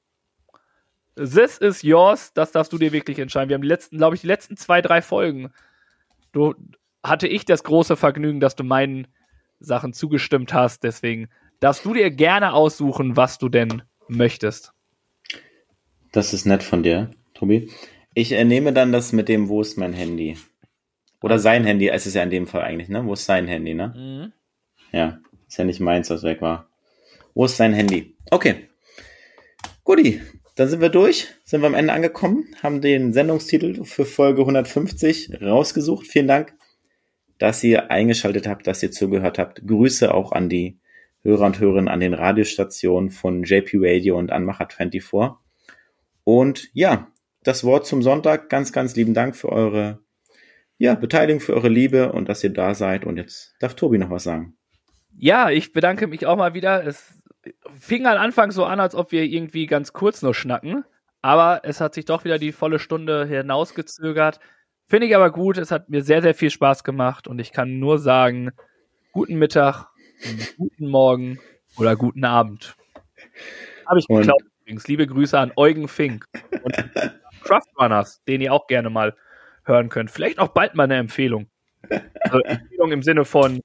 This is yours, das darfst du dir wirklich entscheiden. Wir haben die letzten, glaube ich, die letzten zwei, drei Folgen. Du hatte ich das große Vergnügen, dass du meinen Sachen zugestimmt hast. Deswegen darfst du dir gerne aussuchen, was du denn möchtest. Das ist nett von dir, Tobi. Ich äh, nehme dann das mit dem, wo ist mein Handy? Oder sein Handy, es ist ja in dem Fall eigentlich, ne? Wo ist sein Handy, ne? Ja, ist ja nicht meins, was weg war. Wo ist sein Handy? Okay. Guti, dann sind wir durch, sind wir am Ende angekommen, haben den Sendungstitel für Folge 150 rausgesucht. Vielen Dank, dass ihr eingeschaltet habt, dass ihr zugehört habt. Grüße auch an die Hörer und Hörerinnen an den Radiostationen von JP Radio und Anmacher 24. Und ja, das Wort zum Sonntag. Ganz, ganz lieben Dank für eure ja, Beteiligung, für eure Liebe und dass ihr da seid. Und jetzt darf Tobi noch was sagen. Ja, ich bedanke mich auch mal wieder. Es fing am Anfang so an, als ob wir irgendwie ganz kurz nur schnacken. Aber es hat sich doch wieder die volle Stunde hinausgezögert. Finde ich aber gut. Es hat mir sehr, sehr viel Spaß gemacht. Und ich kann nur sagen, guten Mittag, guten Morgen oder guten Abend. Habe ich geklaut übrigens. Liebe Grüße an Eugen Fink und Craftrunners, den ihr auch gerne mal hören könnt. Vielleicht auch bald mal eine Empfehlung. Also Empfehlung im Sinne von,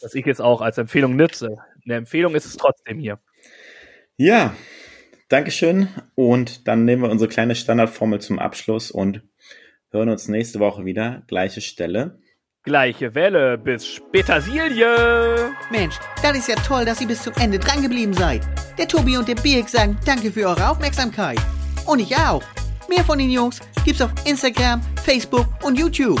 dass ich es auch als Empfehlung nutze. Eine Empfehlung ist es trotzdem hier. Ja, Dankeschön. Und dann nehmen wir unsere kleine Standardformel zum Abschluss und hören uns nächste Woche wieder. Gleiche Stelle. Gleiche Welle, bis Spätersilie! Mensch, das ist ja toll, dass ihr bis zum Ende drangeblieben seid. Der Tobi und der Birk sagen danke für eure Aufmerksamkeit. Und ich auch. Mehr von den Jungs gibt's auf Instagram, Facebook und YouTube.